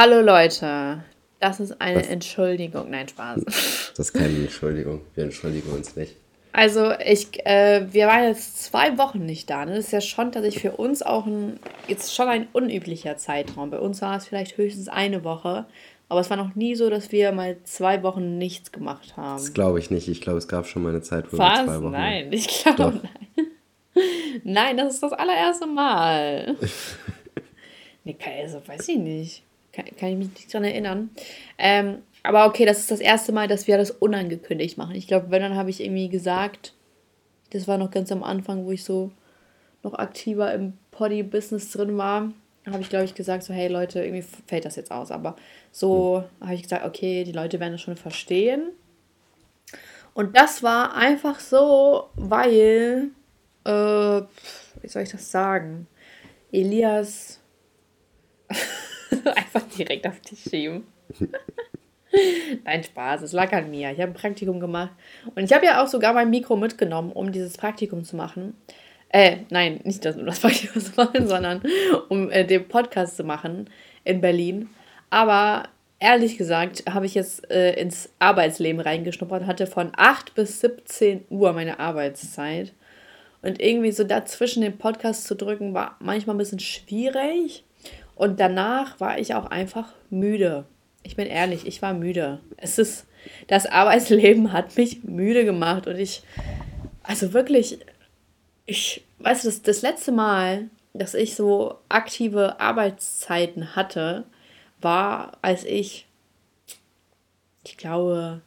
Hallo Leute, das ist eine das, Entschuldigung. Nein, Spaß. Das ist keine Entschuldigung. Wir entschuldigen uns nicht. Also ich, äh, wir waren jetzt zwei Wochen nicht da. Ne? Das ist ja schon tatsächlich für uns auch ein, jetzt schon ein unüblicher Zeitraum. Bei uns war es vielleicht höchstens eine Woche. Aber es war noch nie so, dass wir mal zwei Wochen nichts gemacht haben. Das glaube ich nicht. Ich glaube, es gab schon mal eine Zeit, wo Was? wir zwei Wochen. Nein, ich glaube nein. nein, das ist das allererste Mal. nee, also weiß ich nicht. Kann, kann ich mich nicht dran erinnern. Ähm, aber okay, das ist das erste Mal, dass wir das unangekündigt machen. Ich glaube, wenn, dann habe ich irgendwie gesagt, das war noch ganz am Anfang, wo ich so noch aktiver im Poddy-Business drin war, habe ich, glaube ich, gesagt, so, hey Leute, irgendwie fällt das jetzt aus. Aber so hm. habe ich gesagt, okay, die Leute werden das schon verstehen. Und das war einfach so, weil, äh, wie soll ich das sagen? Elias einfach direkt auf dich schieben. Nein, Spaß, es lag an mir. Ich habe ein Praktikum gemacht. Und ich habe ja auch sogar mein Mikro mitgenommen, um dieses Praktikum zu machen. Äh, nein, nicht das, um das Praktikum zu machen, sondern um äh, den Podcast zu machen in Berlin. Aber ehrlich gesagt habe ich jetzt äh, ins Arbeitsleben reingeschnuppert, hatte von 8 bis 17 Uhr meine Arbeitszeit. Und irgendwie so dazwischen den Podcast zu drücken, war manchmal ein bisschen schwierig. Und danach war ich auch einfach müde. Ich bin ehrlich, ich war müde. Es ist, das Arbeitsleben hat mich müde gemacht und ich, also wirklich, ich, weißt du, das, das letzte Mal, dass ich so aktive Arbeitszeiten hatte, war, als ich, ich glaube,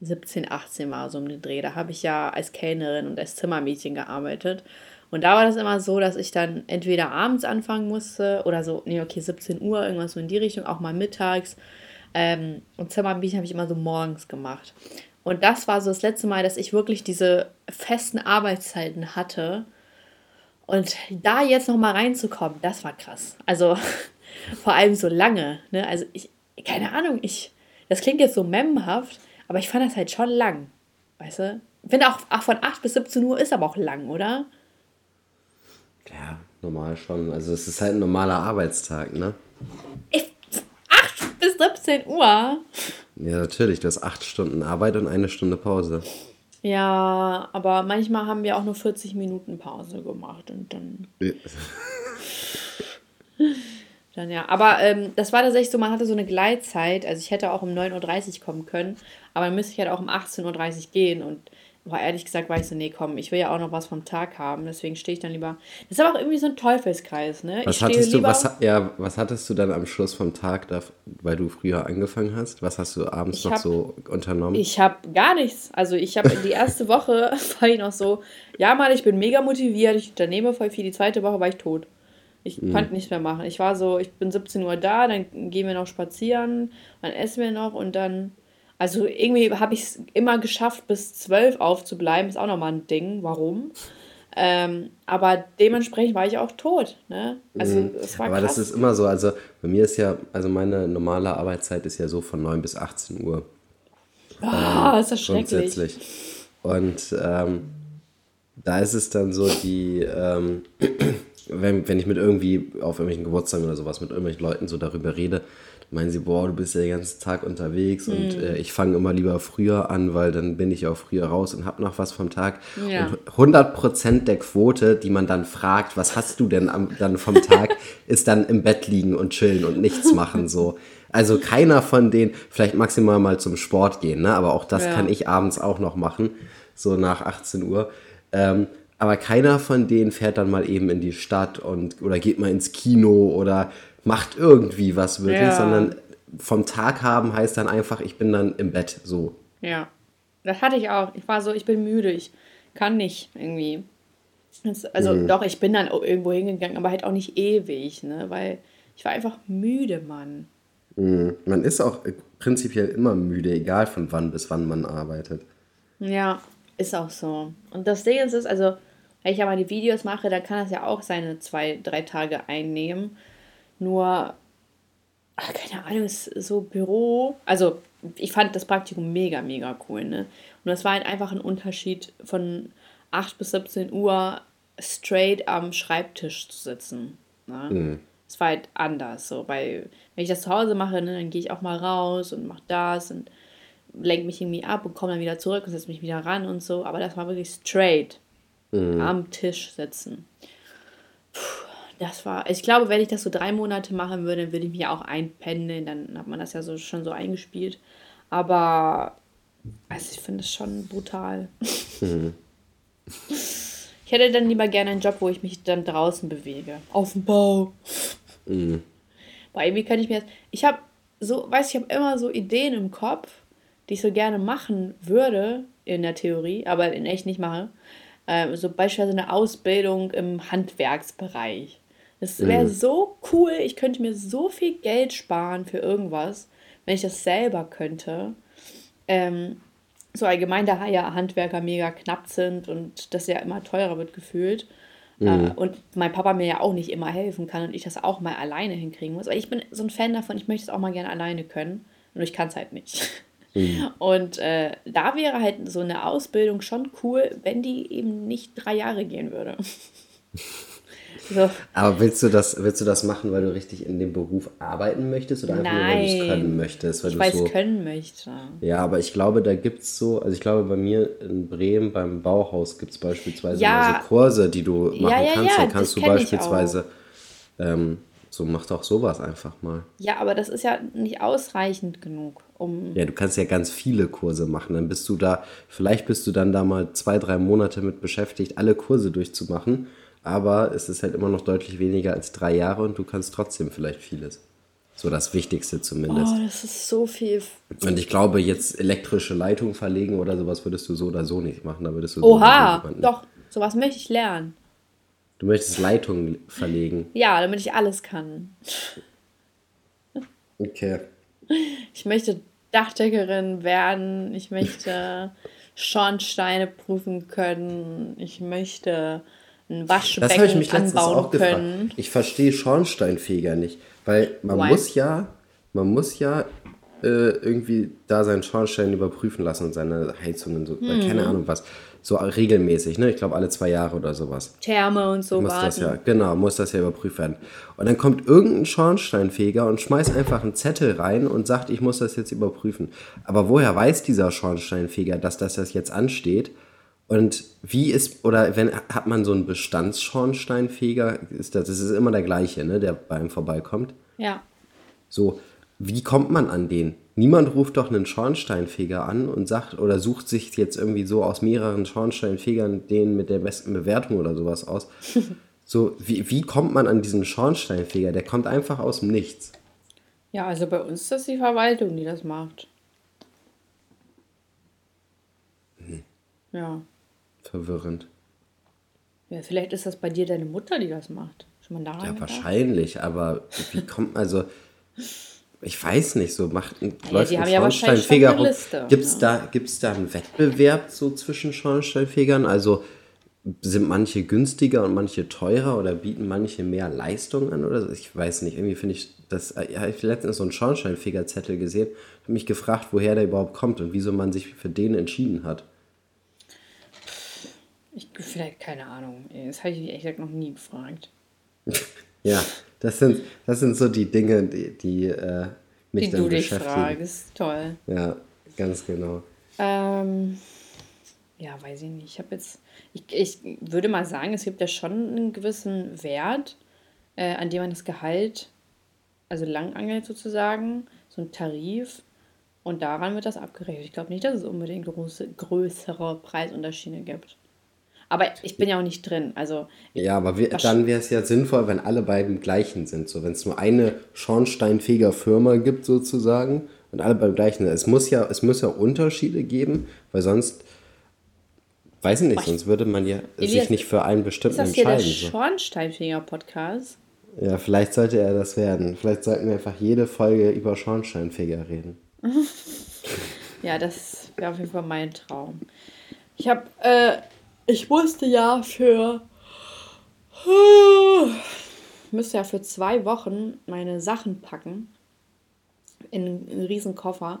17, 18 war so um den Dreh. Da habe ich ja als Kellnerin und als Zimmermädchen gearbeitet. Und da war das immer so, dass ich dann entweder abends anfangen musste oder so, nee, okay, 17 Uhr, irgendwas so in die Richtung, auch mal mittags. Ähm, und Zimmermädchen habe ich immer so morgens gemacht. Und das war so das letzte Mal, dass ich wirklich diese festen Arbeitszeiten hatte. Und da jetzt nochmal reinzukommen, das war krass. Also vor allem so lange. Ne? Also ich, keine Ahnung, ich, das klingt jetzt so memhaft, aber ich fand das halt schon lang. Weißt du? Finde auch, auch von 8 bis 17 Uhr ist aber auch lang, oder? Ja, normal schon. Also es ist halt ein normaler Arbeitstag, ne? Ich, 8 bis 17 Uhr? Ja, natürlich. Du hast 8 Stunden Arbeit und eine Stunde Pause. Ja, aber manchmal haben wir auch nur 40 Minuten Pause gemacht und dann. dann ja. Aber ähm, das war tatsächlich so, man hatte so eine Gleitzeit. Also ich hätte auch um 9.30 Uhr kommen können, aber dann müsste ich halt auch um 18.30 Uhr gehen und war ehrlich gesagt, war ich so, nee, komm, ich will ja auch noch was vom Tag haben, deswegen stehe ich dann lieber. Das ist aber auch irgendwie so ein Teufelskreis, ne? Was hattest du, was, ja, was hattest du dann am Schluss vom Tag, da, weil du früher angefangen hast? Was hast du abends noch hab, so unternommen? Ich habe gar nichts. Also ich habe die erste Woche war ich noch so, ja mal, ich bin mega motiviert, ich unternehme voll viel. Die zweite Woche war ich tot. Ich mhm. konnte nichts mehr machen. Ich war so, ich bin 17 Uhr da, dann gehen wir noch spazieren, dann essen wir noch und dann also irgendwie habe ich es immer geschafft, bis zwölf aufzubleiben. Ist auch nochmal ein Ding. Warum? Ähm, aber dementsprechend war ich auch tot. Ne? Also mhm. es war Aber krass. das ist immer so. Also bei mir ist ja, also meine normale Arbeitszeit ist ja so von 9 bis 18 Uhr. Ah, ähm, ist das schrecklich. Grundsätzlich. Und ähm, da ist es dann so, die, ähm, wenn, wenn ich mit irgendwie auf irgendwelchen Geburtstagen oder sowas mit irgendwelchen Leuten so darüber rede, meinen sie, boah, du bist ja den ganzen Tag unterwegs mhm. und äh, ich fange immer lieber früher an, weil dann bin ich auch früher raus und habe noch was vom Tag. Ja. Und 100% der Quote, die man dann fragt, was hast du denn am, dann vom Tag, ist dann im Bett liegen und chillen und nichts machen so. Also keiner von denen, vielleicht maximal mal zum Sport gehen, ne? aber auch das ja. kann ich abends auch noch machen, so nach 18 Uhr. Ähm, aber keiner von denen fährt dann mal eben in die Stadt und oder geht mal ins Kino oder macht irgendwie was wirklich, ja. sondern vom Tag haben heißt dann einfach, ich bin dann im Bett so. Ja, das hatte ich auch. Ich war so, ich bin müde, ich kann nicht irgendwie. Also mhm. doch, ich bin dann irgendwo hingegangen, aber halt auch nicht ewig, ne? Weil ich war einfach müde, Mann. Mhm. Man ist auch prinzipiell immer müde, egal von wann bis wann man arbeitet. Ja, ist auch so. Und das Ding ist, also, wenn ich ja mal die Videos mache, dann kann das ja auch seine zwei, drei Tage einnehmen. Nur, ach, keine Ahnung, so Büro. Also, ich fand das Praktikum mega, mega cool, ne? Und das war halt einfach ein Unterschied von 8 bis 17 Uhr straight am Schreibtisch zu sitzen. Ne? Mhm. Es war halt anders. So, weil, wenn ich das zu Hause mache, ne, dann gehe ich auch mal raus und mache das und lenke mich irgendwie ab und komme dann wieder zurück und setze mich wieder ran und so. Aber das war wirklich straight mhm. am Tisch sitzen. Puh, das war, ich glaube, wenn ich das so drei Monate machen würde, dann würde ich mich auch einpendeln. Dann hat man das ja so schon so eingespielt. Aber also ich finde es schon brutal. Mhm. Ich hätte dann lieber gerne einen Job, wo ich mich dann draußen bewege. Auf dem Bau. Mhm. Weil irgendwie kann ich mir das. Ich habe so, weiß ich, habe immer so Ideen im Kopf, die ich so gerne machen würde, in der Theorie, aber in echt nicht mache. Ähm, so beispielsweise eine Ausbildung im Handwerksbereich. Das wäre mhm. so cool. Ich könnte mir so viel Geld sparen für irgendwas, wenn ich das selber könnte. Ähm, so allgemein, da ja Handwerker mega knapp sind und das ja immer teurer wird gefühlt. Mhm. Äh, und mein Papa mir ja auch nicht immer helfen kann und ich das auch mal alleine hinkriegen muss. Aber ich bin so ein Fan davon, ich möchte es auch mal gerne alleine können. Und ich kann es halt nicht. Mhm. Und äh, da wäre halt so eine Ausbildung schon cool, wenn die eben nicht drei Jahre gehen würde. So. Aber willst du das, willst du das machen, weil du richtig in dem Beruf arbeiten möchtest oder einfach Nein. nur, weil du es können möchtest? Weil ich du es können möchte. Ja, aber ich glaube, da gibt es so, also ich glaube, bei mir in Bremen beim Bauhaus gibt es beispielsweise ja. so Kurse, die du machen ja, ja, kannst. Dann kannst du beispielsweise, ähm, so mach doch sowas einfach mal. Ja, aber das ist ja nicht ausreichend genug, um. Ja, du kannst ja ganz viele Kurse machen. Dann bist du da, vielleicht bist du dann da mal zwei, drei Monate mit beschäftigt, alle Kurse durchzumachen aber es ist halt immer noch deutlich weniger als drei Jahre und du kannst trotzdem vielleicht vieles. So das Wichtigste zumindest. Oh, das ist so viel. Und ich glaube, jetzt elektrische Leitung verlegen oder sowas würdest du so oder so nicht machen. Da würdest du Oha, so doch, sowas möchte ich lernen. Du möchtest Leitung verlegen. Ja, damit ich alles kann. Okay. Ich möchte Dachdeckerin werden. Ich möchte Schornsteine prüfen können. Ich möchte ein Waschbecken das ich mich anbauen auch können. Gefragt. Ich verstehe Schornsteinfeger nicht, weil man Why? muss ja, man muss ja äh, irgendwie da seinen Schornstein überprüfen lassen und seine Heizungen so, mhm. keine Ahnung was, so regelmäßig, ne? Ich glaube alle zwei Jahre oder sowas. Therme und so muss das ja, genau, muss das ja überprüft werden. Und dann kommt irgendein Schornsteinfeger und schmeißt einfach einen Zettel rein und sagt, ich muss das jetzt überprüfen. Aber woher weiß dieser Schornsteinfeger, dass das jetzt ansteht? Und wie ist, oder wenn hat man so einen Bestandsschornsteinfeger, ist das, das ist immer der gleiche, ne, der bei einem vorbeikommt? Ja. So, wie kommt man an den? Niemand ruft doch einen Schornsteinfeger an und sagt oder sucht sich jetzt irgendwie so aus mehreren Schornsteinfegern den mit der besten Bewertung oder sowas aus. so, wie, wie kommt man an diesen Schornsteinfeger? Der kommt einfach aus dem Nichts. Ja, also bei uns ist das die Verwaltung, die das macht. Hm. Ja verwirrend. Ja, vielleicht ist das bei dir deine Mutter, die das macht. Schon mal Ja, wahrscheinlich, da? aber wie kommt also ich weiß nicht, so macht ein, ja, läuft ein ja Schornsteinfeger rum. Gibt es ja. da, gibt's da einen Wettbewerb so zwischen Schornsteinfegern? Also sind manche günstiger und manche teurer oder bieten manche mehr Leistung an oder so? Ich weiß nicht, irgendwie finde ich das, ja, ich letztens so einen Schornsteinfegerzettel gesehen, habe mich gefragt, woher der überhaupt kommt und wieso man sich für den entschieden hat. Ich vielleicht keine Ahnung. Das habe ich ehrlich gesagt noch nie gefragt. ja, das sind, das sind so die Dinge, die, die äh, mich die dann du beschäftigen. dich fragst. Toll. Ja, ganz genau. Ähm, ja, weiß ich nicht. Ich habe jetzt, ich, ich würde mal sagen, es gibt ja schon einen gewissen Wert, äh, an dem man das Gehalt, also langangelt sozusagen, so ein Tarif. Und daran wird das abgerechnet. Ich glaube nicht, dass es unbedingt große, größere Preisunterschiede gibt. Aber ich bin ja auch nicht drin. Also, ja, aber wir, dann wäre es ja sinnvoll, wenn alle beiden gleichen sind. So, wenn es nur eine Schornsteinfeger-Firma gibt, sozusagen, und alle beim gleichen sind. Es muss ja, es muss ja Unterschiede geben, weil sonst, weiß ich nicht, sonst würde man ja Elias, sich nicht für einen bestimmten ist das entscheiden. Hier der Schornsteinfeger-Podcast? Ja, vielleicht sollte er das werden. Vielleicht sollten wir einfach jede Folge über Schornsteinfeger reden. ja, das wäre auf jeden Fall mein Traum. Ich habe äh, ich musste ja für. müsste ja für zwei Wochen meine Sachen packen. In einen riesen Koffer.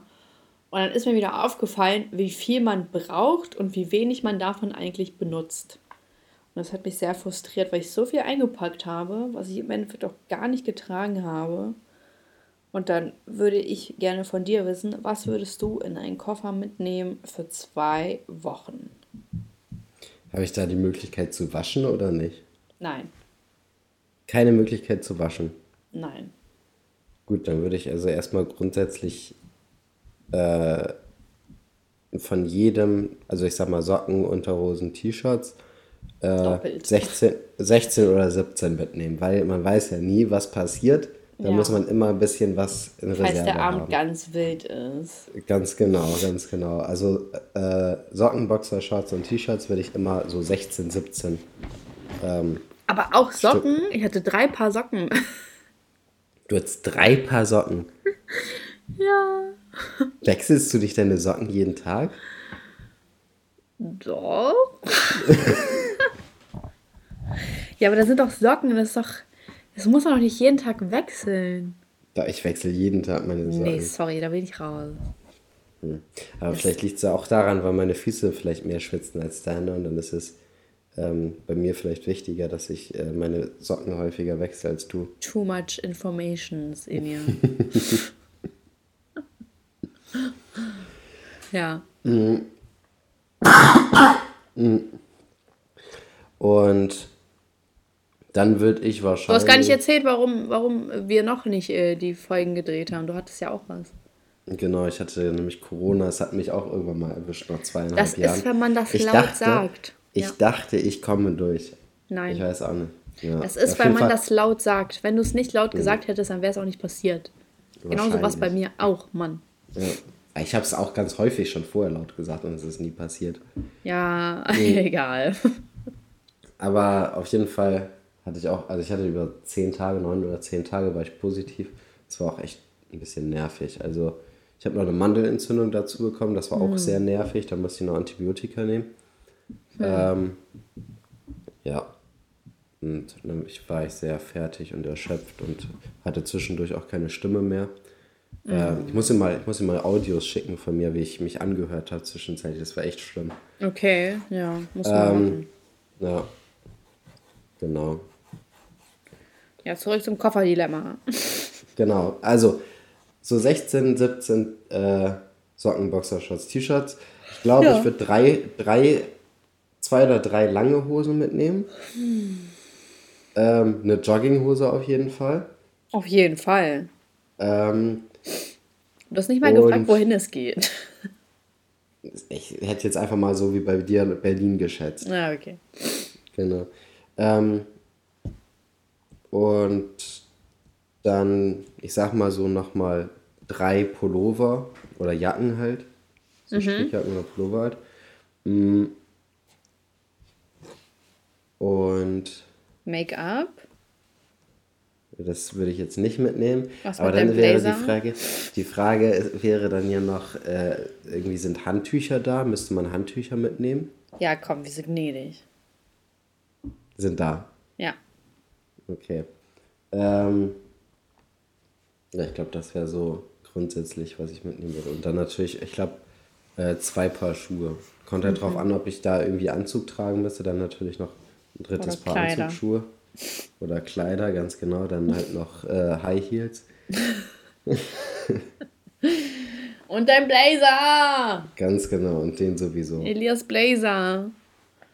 Und dann ist mir wieder aufgefallen, wie viel man braucht und wie wenig man davon eigentlich benutzt. Und das hat mich sehr frustriert, weil ich so viel eingepackt habe, was ich im Endeffekt auch gar nicht getragen habe. Und dann würde ich gerne von dir wissen, was würdest du in einen Koffer mitnehmen für zwei Wochen? Habe ich da die Möglichkeit zu waschen oder nicht? Nein. Keine Möglichkeit zu waschen? Nein. Gut, dann würde ich also erstmal grundsätzlich äh, von jedem, also ich sag mal Socken, Unterhosen, T-Shirts, äh, 16, 16 oder 17 mitnehmen, weil man weiß ja nie, was passiert. Da ja. muss man immer ein bisschen was in Reserve Falls der Abend haben. ganz wild ist. Ganz genau, ganz genau. Also äh, Socken, Boxer, Shorts und T-Shirts würde ich immer so 16, 17. Ähm, Aber auch Socken? Stück. Ich hatte drei Paar Socken. Du hast drei Paar Socken? ja. Wechselst du dich deine Socken jeden Tag? Doch. ja, aber da sind doch Socken, das ist doch das muss man doch nicht jeden Tag wechseln. Da, ich wechsle jeden Tag meine Socken. Nee, sorry, da bin ich raus. Hm. Aber das vielleicht liegt es ja auch daran, weil meine Füße vielleicht mehr schwitzen als deine und dann ist es ähm, bei mir vielleicht wichtiger, dass ich äh, meine Socken häufiger wechsle als du. Too much information in ihr. ja. Mhm. Und dann würde ich wahrscheinlich. Du hast gar nicht erzählt, warum, warum wir noch nicht äh, die Folgen gedreht haben. Du hattest ja auch was. Genau, ich hatte nämlich Corona. Es hat mich auch irgendwann mal erwischt, nach zweieinhalb das Jahren. Das ist, wenn man das ich laut dachte, sagt. Ich ja. dachte, ich komme durch. Nein. Ich weiß auch nicht. Ja. Das ist, weil man Fall. das laut sagt. Wenn du es nicht laut gesagt hättest, dann wäre es auch nicht passiert. Genauso was bei mir auch, Mann. Ja. Ich habe es auch ganz häufig schon vorher laut gesagt und es ist nie passiert. Ja, nee. egal. Aber auf jeden Fall hatte ich auch, also ich hatte über zehn Tage, neun oder zehn Tage war ich positiv. Das war auch echt ein bisschen nervig. Also ich habe noch eine Mandelentzündung dazu bekommen, das war auch mhm. sehr nervig. Da musste ich noch Antibiotika nehmen. Mhm. Ähm, ja. Und dann ich war ich sehr fertig und erschöpft und hatte zwischendurch auch keine Stimme mehr. Mhm. Ähm, ich, muss ihm mal, ich muss ihm mal Audios schicken von mir, wie ich mich angehört habe zwischenzeitlich. Das war echt schlimm. Okay, ja, muss man ähm, machen. Ja, genau. Ja, zurück zum Kofferdilemma. Genau, also so 16, 17 äh, Socken, Boxershorts, T-Shirts. Ich glaube, ja. ich würde drei, drei, zwei oder drei lange Hosen mitnehmen. Hm. Ähm, eine Jogginghose auf jeden Fall. Auf jeden Fall. Ähm, du hast nicht mal gefragt, wohin es geht. Ich hätte jetzt einfach mal so wie bei dir Berlin geschätzt. Ah, okay. Genau. Ähm, und dann, ich sag mal so nochmal drei Pullover oder Jacken halt. So mhm. Strickjacken oder Pullover halt. Mm. Und. Make-up? Das würde ich jetzt nicht mitnehmen. Was Aber dann wäre die Frage, die Frage wäre dann ja noch, äh, irgendwie sind Handtücher da? Müsste man Handtücher mitnehmen? Ja, komm, wir sind gnädig. Sind da? Ja. Okay. Ähm, ja, ich glaube, das wäre so grundsätzlich, was ich mitnehmen würde. Und dann natürlich, ich glaube, äh, zwei Paar Schuhe. Kommt halt mhm. drauf an, ob ich da irgendwie Anzug tragen müsste. Dann natürlich noch ein drittes Oder Paar Kleider. Anzugsschuhe. Oder Kleider, ganz genau. Dann halt noch äh, High Heels. und dein Blazer! Ganz genau, und den sowieso. Elias Blazer.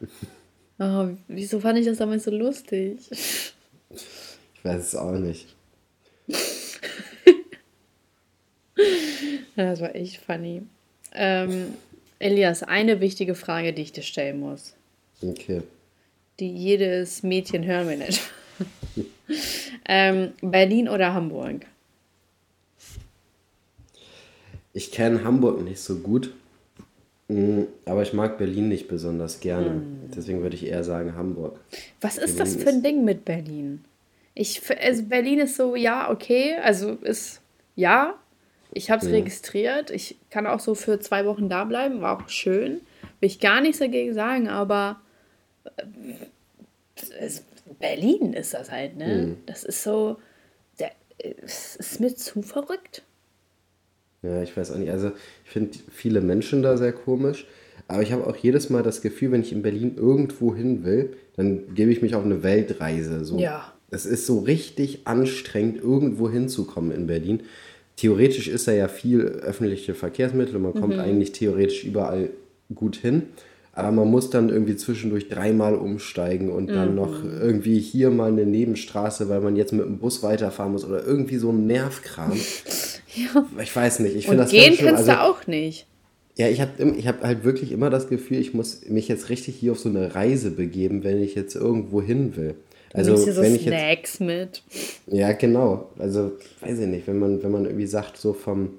Oh, wieso fand ich das damals so lustig? Ich weiß es auch nicht. das war echt funny. Ähm, Elias, eine wichtige Frage, die ich dir stellen muss. Okay. Die jedes Mädchen hören will. ähm, Berlin oder Hamburg? Ich kenne Hamburg nicht so gut. Mm, aber ich mag Berlin nicht besonders gerne. Mm. Deswegen würde ich eher sagen Hamburg. Was ist Berlin das für ein Ding mit Berlin? Ich, also Berlin ist so, ja, okay. Also ist, ja, ich habe es ja. registriert. Ich kann auch so für zwei Wochen da bleiben. War auch schön. Will ich gar nichts dagegen sagen, aber äh, Berlin ist das halt, ne? Mhm. Das ist so, der, es ist mir zu verrückt. Ja, ich weiß auch nicht. Also ich finde viele Menschen da sehr komisch. Aber ich habe auch jedes Mal das Gefühl, wenn ich in Berlin irgendwo hin will, dann gebe ich mich auf eine Weltreise. So. Ja. Es ist so richtig anstrengend, irgendwo hinzukommen in Berlin. Theoretisch ist da ja viel öffentliche Verkehrsmittel und man kommt mhm. eigentlich theoretisch überall gut hin. Aber man muss dann irgendwie zwischendurch dreimal umsteigen und dann mhm. noch irgendwie hier mal eine Nebenstraße, weil man jetzt mit dem Bus weiterfahren muss oder irgendwie so ein Nervkram. ja. Ich weiß nicht. Ich und das gehen kannst also, du auch nicht. Ja, ich habe ich hab halt wirklich immer das Gefühl, ich muss mich jetzt richtig hier auf so eine Reise begeben, wenn ich jetzt irgendwo hin will. Also du so wenn ich Snacks jetzt, mit. Ja, genau. Also weiß ich nicht, wenn man, wenn man irgendwie sagt, so vom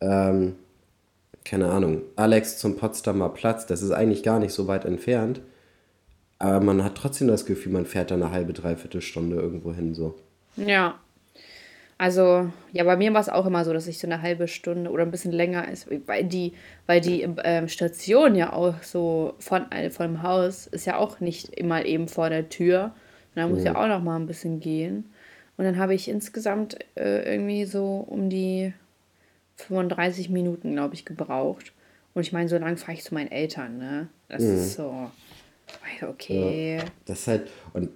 ähm, keine Ahnung, Alex zum Potsdamer Platz, das ist eigentlich gar nicht so weit entfernt. Aber man hat trotzdem das Gefühl, man fährt da eine halbe, dreiviertel Stunde irgendwo hin, so. Ja. Also, ja, bei mir war es auch immer so, dass ich so eine halbe Stunde oder ein bisschen länger ist, weil die, weil die ähm, Station ja auch so von, äh, von dem Haus ist ja auch nicht immer eben vor der Tür. Und da muss mhm. ja auch noch mal ein bisschen gehen. Und dann habe ich insgesamt äh, irgendwie so um die 35 Minuten, glaube ich, gebraucht. Und ich meine, so lange fahre ich zu meinen Eltern, ne? Das mhm. ist so, okay. Ja, das ist halt, und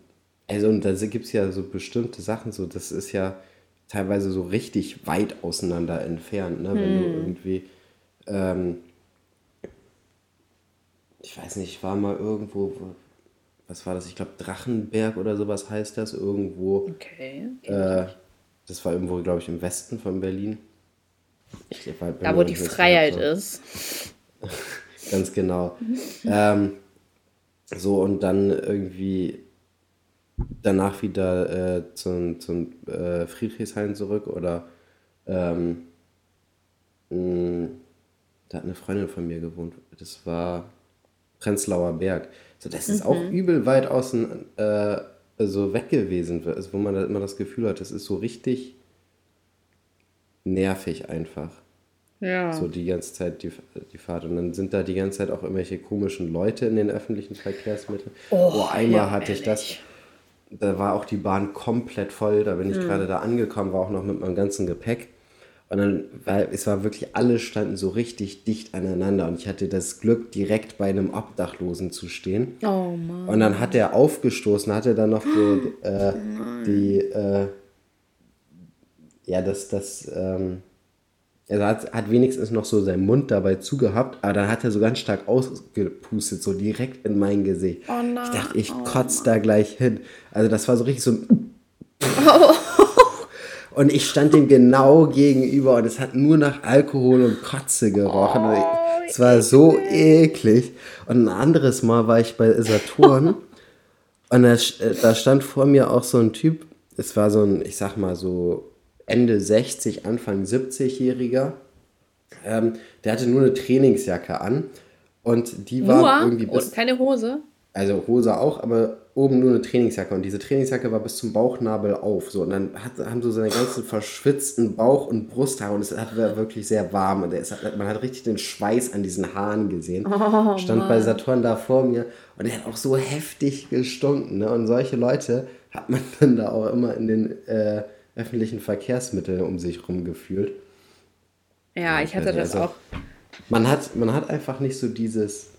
also und da gibt es ja so bestimmte Sachen, so das ist ja teilweise so richtig weit auseinander entfernt, ne? Wenn du hm. irgendwie, ähm, ich weiß nicht, ich war mal irgendwo, was war das? Ich glaube Drachenberg oder sowas heißt das, irgendwo. Okay. Äh, das war irgendwo, glaube ich, im Westen von Berlin. Glaub, da, wo die Freiheit so. ist. Ganz genau. ähm, so, und dann irgendwie danach wieder äh, zum, zum äh, Friedrichshain zurück oder ähm, mh, da hat eine Freundin von mir gewohnt. Das war Prenzlauer Berg. So, das ist mhm. auch übel weit außen äh, so weg gewesen, also wo man da immer das Gefühl hat, das ist so richtig nervig einfach. Ja. So die ganze Zeit die, die Fahrt. Und dann sind da die ganze Zeit auch irgendwelche komischen Leute in den öffentlichen Verkehrsmitteln. Oh, oh einmal ja, hatte ehrlich. ich das. Da war auch die Bahn komplett voll. Da bin ich hm. gerade da angekommen, war auch noch mit meinem ganzen Gepäck. Und dann, weil es war wirklich, alle standen so richtig dicht aneinander und ich hatte das Glück, direkt bei einem Obdachlosen zu stehen. Oh Mann. Und dann hat er aufgestoßen, hatte dann noch die, äh, die äh, ja, das, das, ähm, er hat, hat wenigstens noch so seinen Mund dabei zugehabt, aber dann hat er so ganz stark ausgepustet, so direkt in mein Gesicht. Oh nein. Ich dachte, ich oh kotze da gleich hin. Also das war so richtig so ein... Oh. Und ich stand dem genau gegenüber und es hat nur nach Alkohol und Kotze gerochen. Oh, es war so eklig. Und ein anderes Mal war ich bei Saturn und da, da stand vor mir auch so ein Typ, es war so ein, ich sag mal so Ende 60, Anfang 70-Jähriger. Ähm, der hatte nur eine Trainingsjacke an und die war nur? irgendwie bis, keine Hose. Also Hose auch, aber oben nur eine Trainingsjacke und diese Trainingsjacke war bis zum Bauchnabel auf so und dann hat, haben so seine ganzen verschwitzten Bauch- und Brusthaare und es hat wirklich sehr warm und hat, man hat richtig den Schweiß an diesen Haaren gesehen. Oh, Stand Mann. bei Saturn da vor mir und er hat auch so heftig gestunken ne? und solche Leute hat man dann da auch immer in den äh, öffentlichen Verkehrsmittel um sich herum gefühlt. Ja, ich hatte das also, auch. Man hat, man hat einfach nicht so dieses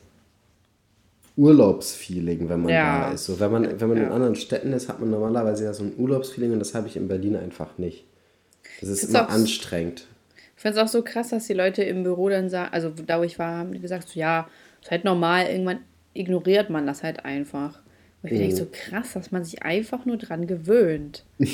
Urlaubsfeeling, wenn man ja. da ist. So, wenn man, wenn man ja. in anderen Städten ist, hat man normalerweise ja so ein Urlaubsfeeling und das habe ich in Berlin einfach nicht. Das ist immer auch, anstrengend. Ich finde es auch so krass, dass die Leute im Büro dann sagen, also da wo ich war, haben die gesagt, so, ja, ist halt normal, irgendwann ignoriert man das halt einfach. Und ich mhm. denke so krass, dass man sich einfach nur dran gewöhnt.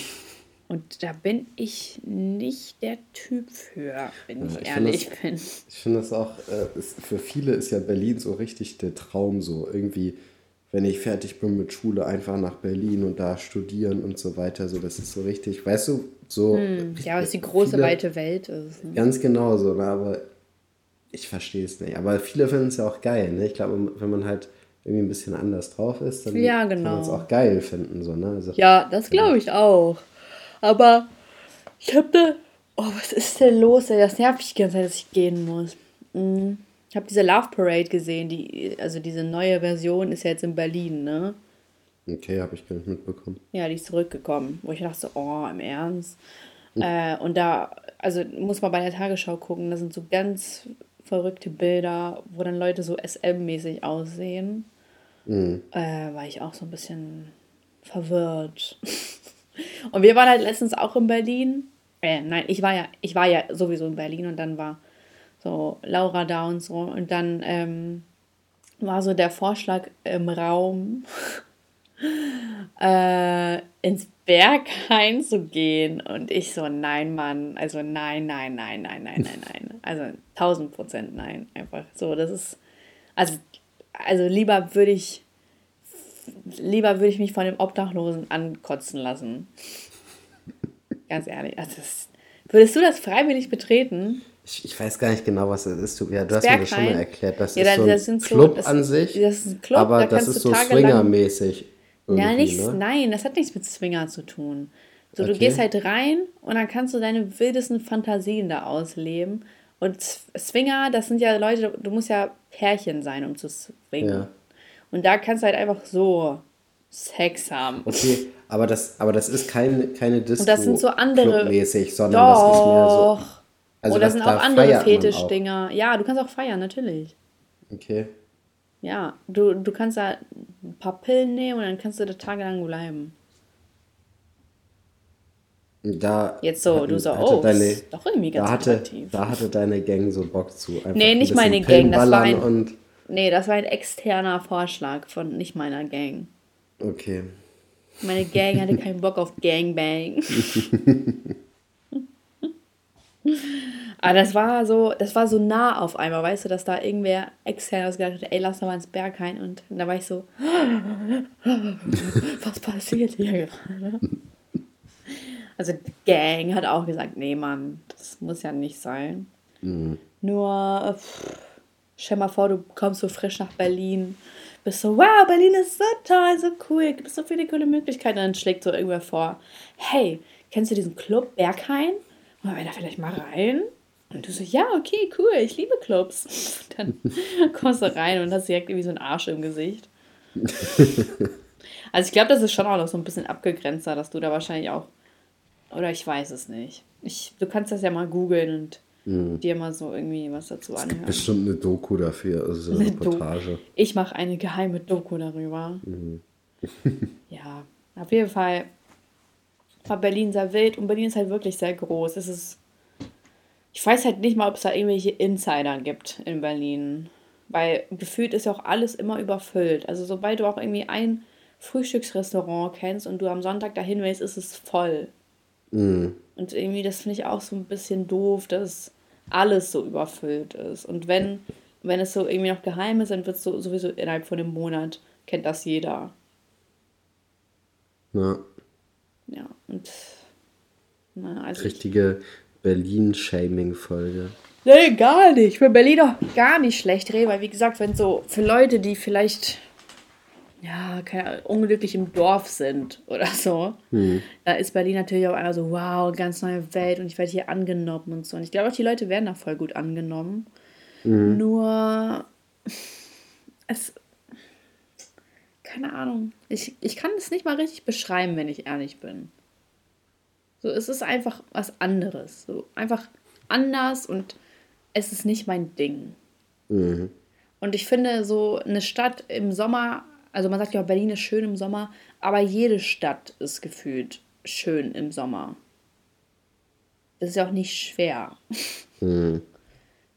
Und da bin ich nicht der Typ für, wenn ich, ich ehrlich das, bin. Ich finde das auch, äh, ist, für viele ist ja Berlin so richtig der Traum, so irgendwie, wenn ich fertig bin mit Schule, einfach nach Berlin und da studieren und so weiter. So, das ist so richtig, weißt du, so. Hm, ja, es die große, viele, weite Welt ist. Ne? Ganz genau so, ne? aber ich verstehe es nicht. Aber viele finden es ja auch geil. Ne? Ich glaube, wenn man halt irgendwie ein bisschen anders drauf ist, dann ja, genau. kann man es auch geil finden. So, ne? Also, ja, das glaube ich auch. Aber ich habe da. Oh, was ist denn los? Ey? Das nervt mich die ganze Zeit, dass ich gehen muss. Mhm. Ich habe diese Love Parade gesehen, die, also diese neue Version ist ja jetzt in Berlin, ne? Okay, habe ich gar nicht mitbekommen. Ja, die ist zurückgekommen, wo ich dachte oh, im Ernst. Mhm. Äh, und da, also muss man bei der Tagesschau gucken, da sind so ganz verrückte Bilder, wo dann Leute so SM-mäßig aussehen. mhm. äh, war ich auch so ein bisschen verwirrt. und wir waren halt letztens auch in Berlin. Äh, nein, ich war ja, ich war ja sowieso in Berlin und dann war so Laura da und so. Und dann ähm, war so der Vorschlag im Raum, äh, ins Berghain zu gehen. Und ich so, nein, Mann. Also nein, nein, nein, nein, nein, nein, nein. Also 1000 Prozent nein. Einfach so, das ist, also, also lieber würde ich, lieber würde ich mich von dem Obdachlosen ankotzen lassen. Ganz ehrlich. Also das, würdest du das freiwillig betreten? Ich, ich, weiß gar nicht genau, was das ist. Du, ja, du hast mir das schon mal erklärt. Das ja, ist so ein das Club so, an sich, das ist ein Club, aber da das ist so Swinger-mäßig. Ja, nicht, ne? nein, das hat nichts mit Swinger zu tun. So, okay. du gehst halt rein und dann kannst du deine wildesten Fantasien da ausleben. Und Swinger, das sind ja Leute, du musst ja Pärchen sein, um zu swingen. Ja. Und da kannst du halt einfach so Sex haben. Okay, aber das, aber das ist kein, keine Disco und das sind so andere mäßig, sondern doch. das ist mehr so. Also Oder das, sind auch andere Fetischdinger. Ja, du kannst auch feiern, natürlich. Okay. Ja, du, du kannst da ein paar Pillen nehmen und dann kannst du da tagelang bleiben. Da Jetzt so, du so, oh, deine, ist doch irgendwie ganz da hatte, Da hatte deine Gang so Bock zu. nee, nicht meine Gang, das war ein, nee, das war ein externer Vorschlag von nicht meiner Gang. Okay. Meine Gang hatte keinen Bock auf Gangbang. Aber das war so, das war so nah auf einmal, weißt du, dass da irgendwer extern ausgedacht hat, ey, lass doch mal ins Berg rein. Und da war ich so, was passiert hier gerade? Also Gang hat auch gesagt, nee, Mann, das muss ja nicht sein. Mhm. Nur, pff, stell mal vor, du kommst so frisch nach Berlin, bist so, wow, Berlin ist so toll, so cool, gibt es so viele coole Möglichkeiten. Und dann schlägt so irgendwer vor, hey, kennst du diesen Club Berghain? Wollen wir da vielleicht mal rein? Und du so, ja, okay, cool, ich liebe Clubs. Dann kommst du rein und hast direkt irgendwie so einen Arsch im Gesicht. Also ich glaube, das ist schon auch noch so ein bisschen abgegrenzter, dass du da wahrscheinlich auch, oder ich weiß es nicht. Ich, du kannst das ja mal googeln und mhm. dir mal so irgendwie was dazu anhören. Bestimmt eine Doku dafür, also eine, eine Reportage. Do ich mache eine geheime Doku darüber. Mhm. ja, auf jeden Fall war Berlin sehr wild und Berlin ist halt wirklich sehr groß. Es ist ich weiß halt nicht mal, ob es da irgendwelche Insider gibt in Berlin. Weil gefühlt ist ja auch alles immer überfüllt. Also sobald du auch irgendwie ein Frühstücksrestaurant kennst und du am Sonntag dahin willst, ist es voll. Mhm. Und irgendwie, das finde ich auch so ein bisschen doof, dass alles so überfüllt ist. Und wenn, wenn es so irgendwie noch geheim ist, dann wird es so, sowieso innerhalb von einem Monat, kennt das jeder. Ja. Ja, und. Na, also Richtige Berlin-Shaming-Folge. Nee, gar nicht. Für Berlin doch gar nicht schlecht reden, weil wie gesagt, wenn so für Leute, die vielleicht ja, keine, unglücklich im Dorf sind oder so, hm. da ist Berlin natürlich auch einer so, wow, ganz neue Welt und ich werde hier angenommen und so. Und ich glaube auch, die Leute werden da voll gut angenommen. Mhm. Nur es keine Ahnung. Ich, ich kann es nicht mal richtig beschreiben, wenn ich ehrlich bin. So, es ist einfach was anderes. So, einfach anders und es ist nicht mein Ding. Mhm. Und ich finde, so eine Stadt im Sommer, also man sagt ja, Berlin ist schön im Sommer, aber jede Stadt ist gefühlt schön im Sommer. Das ist ja auch nicht schwer. Mhm.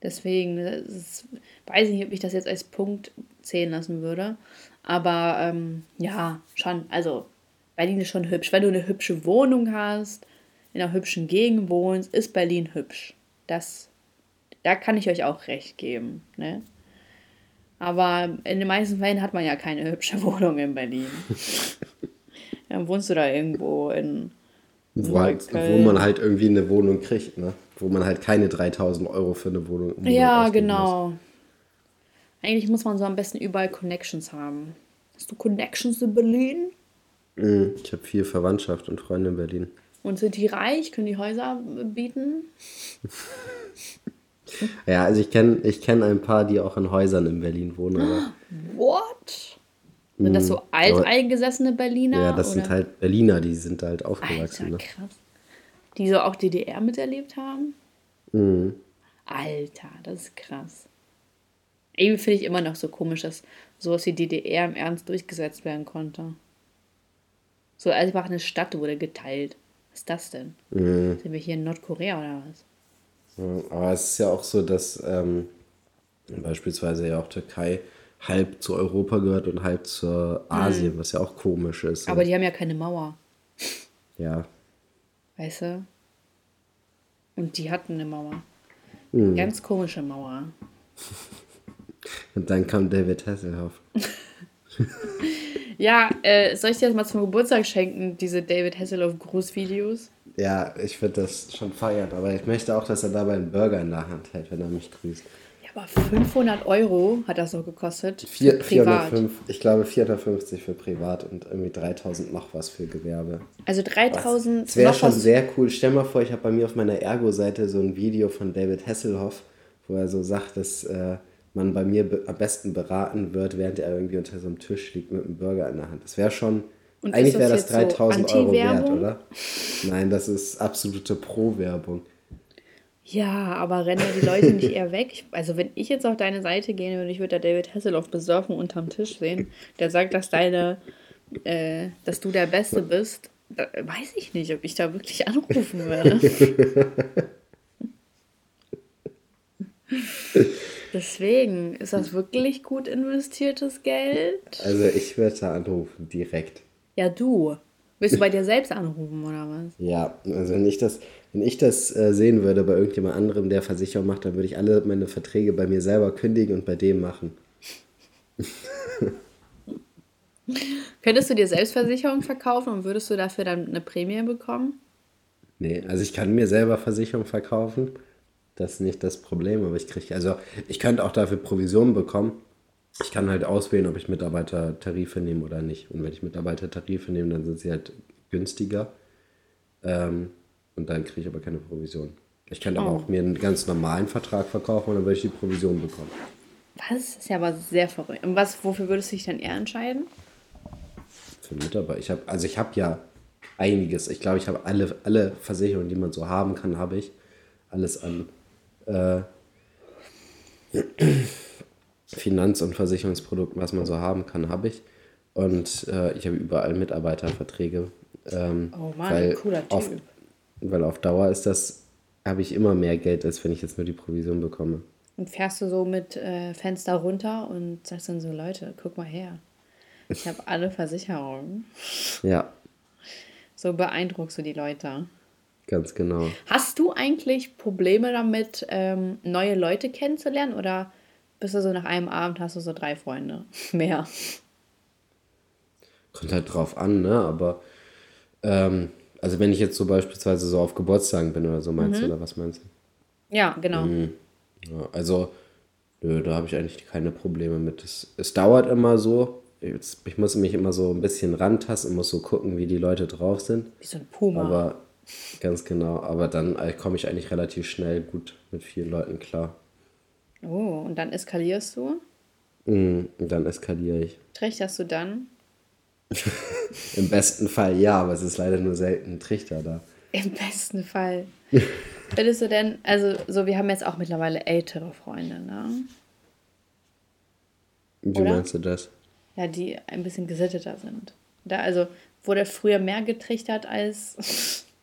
Deswegen ist, weiß ich nicht, ob ich das jetzt als Punkt zählen lassen würde. Aber ähm, ja, schon. Also Berlin ist schon hübsch. Wenn du eine hübsche Wohnung hast, in einer hübschen Gegend wohnst, ist Berlin hübsch. Das, da kann ich euch auch recht geben. Ne? Aber in den meisten Fällen hat man ja keine hübsche Wohnung in Berlin. Dann wohnst du da irgendwo in. Wo, halt, wo man halt irgendwie eine Wohnung kriegt, ne? Wo man halt keine 3000 Euro für eine Wohnung. Wohnung ja, genau. Muss. Eigentlich muss man so am besten überall Connections haben. Hast du Connections in Berlin? Mhm, ich habe viel Verwandtschaft und Freunde in Berlin. Und sind die reich? Können die Häuser bieten? ja, also ich kenne ich kenn ein paar, die auch in Häusern in Berlin wohnen. Aber What? Sind das so hm, alteingesessene Berliner? Ja, das oder? sind halt Berliner, die sind halt aufgewachsen. Alter, ne? krass. Die so auch DDR miterlebt haben? Mhm. Alter, das ist krass. Irgendwie finde ich immer noch so komisch, dass so aus die DDR im Ernst durchgesetzt werden konnte. So einfach eine Stadt wurde geteilt. Was ist das denn? Mhm. Sind wir hier in Nordkorea oder was? Aber es ist ja auch so, dass ähm, beispielsweise ja auch Türkei halb zu Europa gehört und halb zu Asien, mhm. was ja auch komisch ist. Aber die haben ja keine Mauer. Ja. Weißt du? Und die hatten eine Mauer. Mhm. Ganz komische Mauer. Und dann kam David Hasselhoff. ja, äh, soll ich dir das mal zum Geburtstag schenken, diese David Hasselhoff Grußvideos? Ja, ich würde das schon feiern, aber ich möchte auch, dass er dabei einen Burger in der Hand hält, wenn er mich grüßt. Aber 500 Euro hat das so gekostet. Vier, 405, ich glaube 450 für privat und irgendwie 3000 noch was für Gewerbe. Also 3000. Das wäre schon sehr cool. Stell mal vor, ich habe bei mir auf meiner Ergo-Seite so ein Video von David Hasselhoff, wo er so sagt, dass äh, man bei mir be am besten beraten wird, während er irgendwie unter so einem Tisch liegt mit einem Burger in der Hand. Das wäre schon. Und eigentlich wäre das 3000 so Euro wert, oder? Nein, das ist absolute Pro-Werbung. Ja, aber rennen die Leute nicht eher weg? Also wenn ich jetzt auf deine Seite gehen würde, ich würde da David Hasselhoff besorgen unterm Tisch sehen, der sagt, dass deine, äh, dass du der Beste bist, da weiß ich nicht, ob ich da wirklich anrufen würde. Deswegen, ist das wirklich gut investiertes Geld? Also ich würde da anrufen, direkt. Ja, du. Willst du bei dir selbst anrufen oder was? Ja, also wenn ich das, wenn ich das äh, sehen würde bei irgendjemand anderem, der Versicherung macht, dann würde ich alle meine Verträge bei mir selber kündigen und bei dem machen. Könntest du dir Selbstversicherung verkaufen und würdest du dafür dann eine Prämie bekommen? Nee, also ich kann mir selber Versicherung verkaufen. Das ist nicht das Problem, aber ich kriege, also ich könnte auch dafür Provisionen bekommen. Ich kann halt auswählen, ob ich Mitarbeitertarife nehme oder nicht. Und wenn ich Mitarbeitertarife nehme, dann sind sie halt günstiger. Ähm, und dann kriege ich aber keine Provision. Ich könnte oh. aber auch mir einen ganz normalen Vertrag verkaufen und dann würde ich die Provision bekommen. Was? Das ist ja aber sehr verrückt. Und was, wofür würdest du dich dann eher entscheiden? Für Mitarbeiter. Ich habe, also ich habe ja einiges. Ich glaube, ich habe alle, alle Versicherungen, die man so haben kann, habe ich. Alles an äh, Finanz- und Versicherungsprodukten, was man so haben kann, habe ich. Und äh, ich habe überall Mitarbeiterverträge. Ähm, oh Mann, weil cooler Typ. Auf, weil auf Dauer ist das, habe ich immer mehr Geld, als wenn ich jetzt nur die Provision bekomme. Und fährst du so mit äh, Fenster runter und sagst dann so, Leute, guck mal her. Ich habe alle Versicherungen. Ja. So beeindruckst du die Leute. Ganz genau. Hast du eigentlich Probleme damit, ähm, neue Leute kennenzulernen? Oder bist du so nach einem Abend hast du so drei Freunde mehr? Kommt halt drauf an, ne? Aber ähm, also wenn ich jetzt so beispielsweise so auf Geburtstagen bin oder so, meinst mhm. du, oder was meinst du? Ja, genau. Mhm. Ja, also, nö, da habe ich eigentlich keine Probleme mit. Es, es dauert immer so. Jetzt, ich muss mich immer so ein bisschen rantasten, muss so gucken, wie die Leute drauf sind. Wie so ein Puma. Aber ganz genau, aber dann äh, komme ich eigentlich relativ schnell gut mit vielen Leuten klar. Oh, und dann eskalierst du? Und dann eskaliere ich. Trichterst du dann? Im besten Fall ja, aber es ist leider nur selten ein Trichter da. Im besten Fall. Findest du denn, also so, wir haben jetzt auch mittlerweile ältere Freunde, ne? Wie Oder? meinst du das? Ja, die ein bisschen gesitteter sind. Da also wurde früher mehr getrichtert als.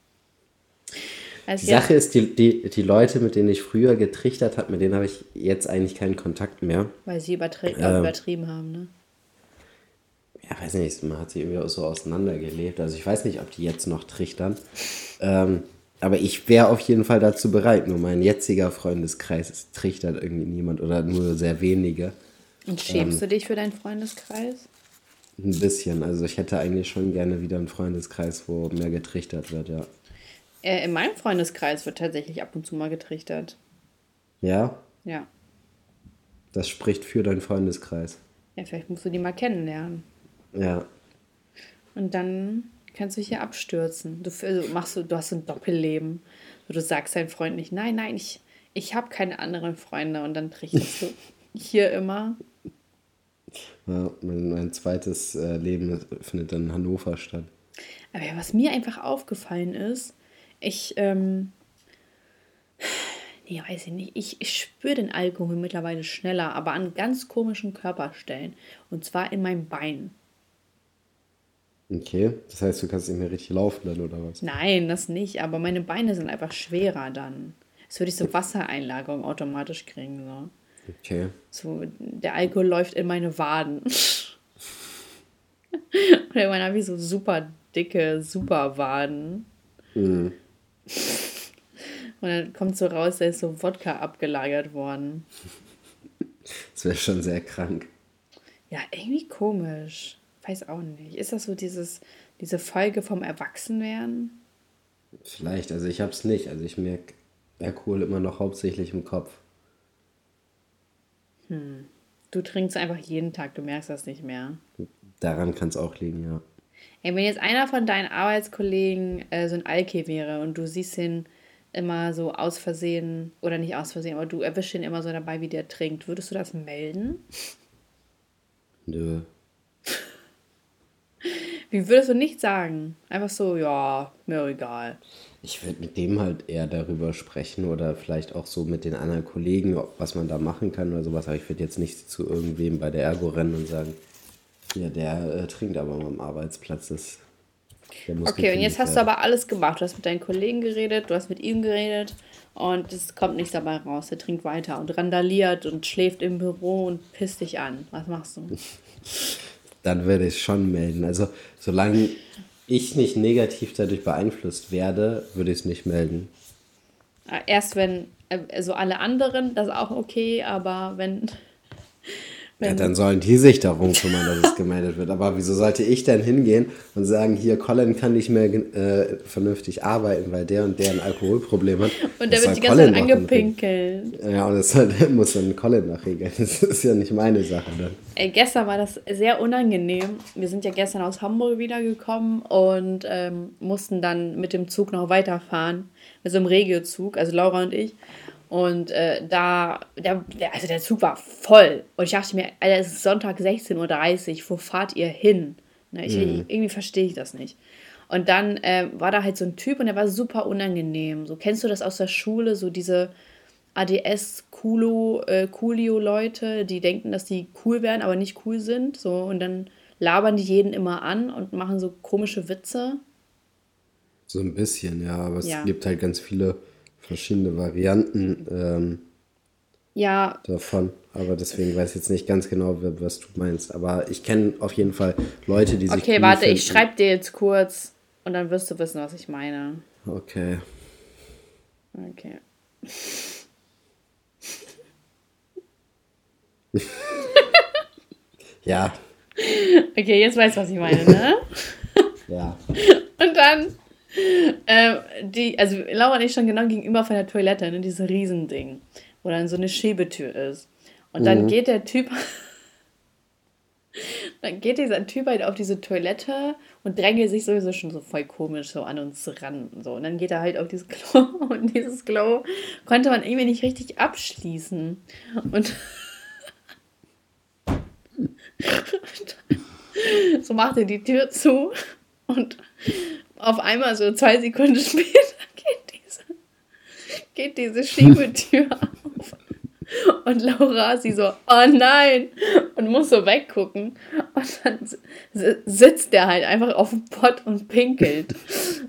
als die Sache ist, die, die, die Leute, mit denen ich früher getrichtert habe, mit denen habe ich jetzt eigentlich keinen Kontakt mehr. Weil sie übertri ähm, übertrieben haben, ne? ja, weiß nicht, man hat sich irgendwie auch so auseinandergelebt. Also ich weiß nicht, ob die jetzt noch trichtern. Ähm, aber ich wäre auf jeden Fall dazu bereit. Nur mein jetziger Freundeskreis trichtert irgendwie niemand oder nur sehr wenige. Und schämst ähm, du dich für deinen Freundeskreis? Ein bisschen. Also ich hätte eigentlich schon gerne wieder einen Freundeskreis, wo mehr getrichtert wird, ja. Äh, in meinem Freundeskreis wird tatsächlich ab und zu mal getrichtert. Ja? Ja. Das spricht für deinen Freundeskreis. Ja, vielleicht musst du die mal kennenlernen. Ja. Und dann kannst du hier abstürzen. Du, also machst du, du hast ein Doppelleben. Du sagst deinem Freund nicht, nein, nein, ich, ich habe keine anderen Freunde. Und dann trichtest du hier immer. Ja, mein, mein zweites äh, Leben findet dann in Hannover statt. Aber ja, was mir einfach aufgefallen ist, ich, ähm, Nee, weiß ich nicht. Ich, ich spüre den Alkohol mittlerweile schneller, aber an ganz komischen Körperstellen. Und zwar in meinem Bein. Okay, das heißt, du kannst nicht mehr richtig laufen dann, oder was? Nein, das nicht, aber meine Beine sind einfach schwerer dann. Als würde ich so Wassereinlagerung automatisch kriegen. So. Okay. So, der Alkohol läuft in meine Waden. Und irgendwann habe ich so super dicke, super Waden. Mhm. Und dann kommt so raus, da ist so Wodka abgelagert worden. Das wäre schon sehr krank. Ja, irgendwie komisch. Weiß auch nicht. Ist das so dieses, diese Folge vom Erwachsenwerden? Vielleicht, also ich hab's nicht. Also ich merke Alkohol immer noch hauptsächlich im Kopf. Hm. Du trinkst einfach jeden Tag, du merkst das nicht mehr. Daran kann es auch liegen, ja. Ey, wenn jetzt einer von deinen Arbeitskollegen äh, so ein Alki wäre und du siehst ihn immer so aus Versehen, oder nicht aus Versehen, aber du erwischst ihn immer so dabei, wie der trinkt, würdest du das melden? Nö. Wie würdest du nicht sagen? Einfach so, ja, mir egal. Ich würde mit dem halt eher darüber sprechen oder vielleicht auch so mit den anderen Kollegen, was man da machen kann oder sowas. Aber ich würde jetzt nicht zu irgendwem bei der Ergo rennen und sagen, ja, der äh, trinkt aber am Arbeitsplatz. Das, okay, und jetzt hast du aber alles gemacht. Du hast mit deinen Kollegen geredet, du hast mit ihm geredet und es kommt nichts dabei raus. Er trinkt weiter und randaliert und schläft im Büro und pisst dich an. Was machst du? Dann würde ich schon melden. Also, solange ich nicht negativ dadurch beeinflusst werde, würde ich es nicht melden. Erst wenn, also alle anderen, das ist auch okay, aber wenn ja, dann sollen die sich darum kümmern, dass es gemeldet wird. Aber wieso sollte ich denn hingehen und sagen, hier, Colin kann nicht mehr äh, vernünftig arbeiten, weil der und der ein Alkoholproblem hat. Und der wird die ganze Zeit angepinkelt. Ja, und das halt, muss dann Colin nachregeln. Das ist ja nicht meine Sache dann. Ey, gestern war das sehr unangenehm. Wir sind ja gestern aus Hamburg wiedergekommen und ähm, mussten dann mit dem Zug noch weiterfahren. Mit so einem Regiozug, also Laura und ich. Und äh, da, der, also der Zug war voll. Und ich dachte mir, Alter, es ist Sonntag 16.30 Uhr, wo fahrt ihr hin? Ne, ich, mhm. Irgendwie verstehe ich das nicht. Und dann äh, war da halt so ein Typ und der war super unangenehm. So kennst du das aus der Schule, so diese ADS Kulo äh, Coolio Leute, die denken, dass die cool werden, aber nicht cool sind, so und dann labern die jeden immer an und machen so komische Witze. So ein bisschen, ja, aber es ja. gibt halt ganz viele verschiedene Varianten ähm, ja. davon. Aber deswegen weiß ich jetzt nicht ganz genau, was du meinst. Aber ich kenne auf jeden Fall Leute, die sich. Okay, warte, finden. ich schreibe dir jetzt kurz und dann wirst du wissen, was ich meine. Okay. Okay. ja. Okay, jetzt weißt du, was ich meine, ne? ja. Und dann ähm, die, also Laura und ich schon genau gegenüber von der Toilette, ne, dieses Riesending, wo dann so eine Schiebetür ist. Und dann mhm. geht der Typ, dann geht dieser Typ halt auf diese Toilette und drängelt sich sowieso schon so voll komisch so an uns ran. So. Und dann geht er halt auf dieses Klo und dieses Klo konnte man irgendwie nicht richtig abschließen. Und so macht er die Tür zu und auf einmal so zwei Sekunden später geht diese, geht diese Schiebetür auf. Und Laura, sie so, oh nein, und muss so weggucken. Und dann sitzt der halt einfach auf dem Pott und pinkelt.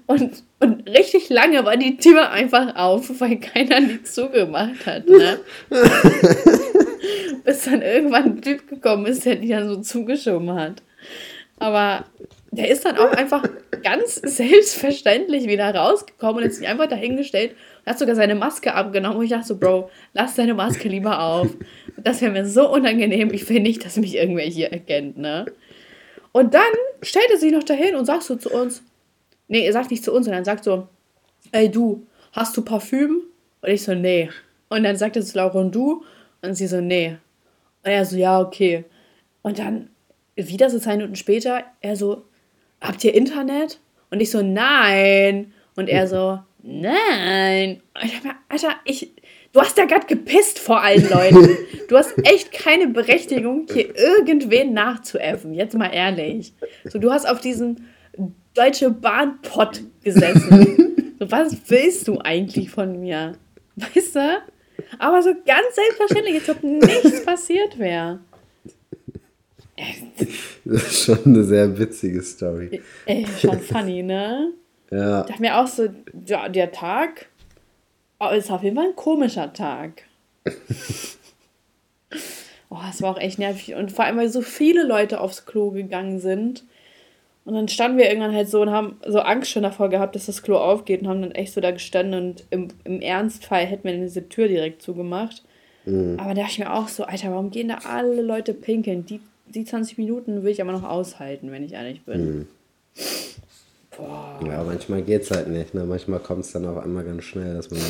Und, und richtig lange war die Tür einfach auf, weil keiner die zugemacht hat. Ne? Bis dann irgendwann ein Typ gekommen ist, der die dann so zugeschoben hat. Aber der ist dann auch einfach ganz selbstverständlich wieder rausgekommen und hat sich einfach dahingestellt und hat sogar seine Maske abgenommen. Und ich dachte so, Bro, lass deine Maske lieber auf. Das wäre mir so unangenehm. Ich will nicht, dass mich irgendwer hier erkennt, ne? Und dann stellt er sich noch dahin und sagt so zu uns, nee, er sagt nicht zu uns, sondern sagt so, ey du, hast du Parfüm? Und ich so, nee. Und dann sagt er zu Laura und du? Und sie so, nee. Und er so, ja, okay. Und dann wieder so zwei Minuten später, er so, habt ihr Internet? Und ich so, nein. Und er so, nein. Und ich dachte, Alter, ich, du hast ja gerade gepisst vor allen Leuten. Du hast echt keine Berechtigung, hier irgendwen nachzuäffen. Jetzt mal ehrlich. So, du hast auf diesem Deutsche Bahn-Pott gesessen. So, was willst du eigentlich von mir? Weißt du? Aber so ganz selbstverständlich, als ob nichts passiert wäre. Das ist schon eine sehr witzige Story. Ey, schon funny, ne? Ja. Ich dachte mir auch so, ja, der Tag oh, ist auf jeden Fall ein komischer Tag. oh, es war auch echt nervig. Und vor allem, weil so viele Leute aufs Klo gegangen sind. Und dann standen wir irgendwann halt so und haben so Angst schon davor gehabt, dass das Klo aufgeht und haben dann echt so da gestanden und im, im Ernstfall hätten wir diese Tür direkt zugemacht. Mhm. Aber da dachte ich mir auch so, Alter, warum gehen da alle Leute pinkeln? Die, die 20 Minuten will ich aber noch aushalten, wenn ich ehrlich bin. Mhm. Boah. Ja, manchmal geht's halt nicht. Ne? Manchmal kommt es dann auf einmal ganz schnell, dass man.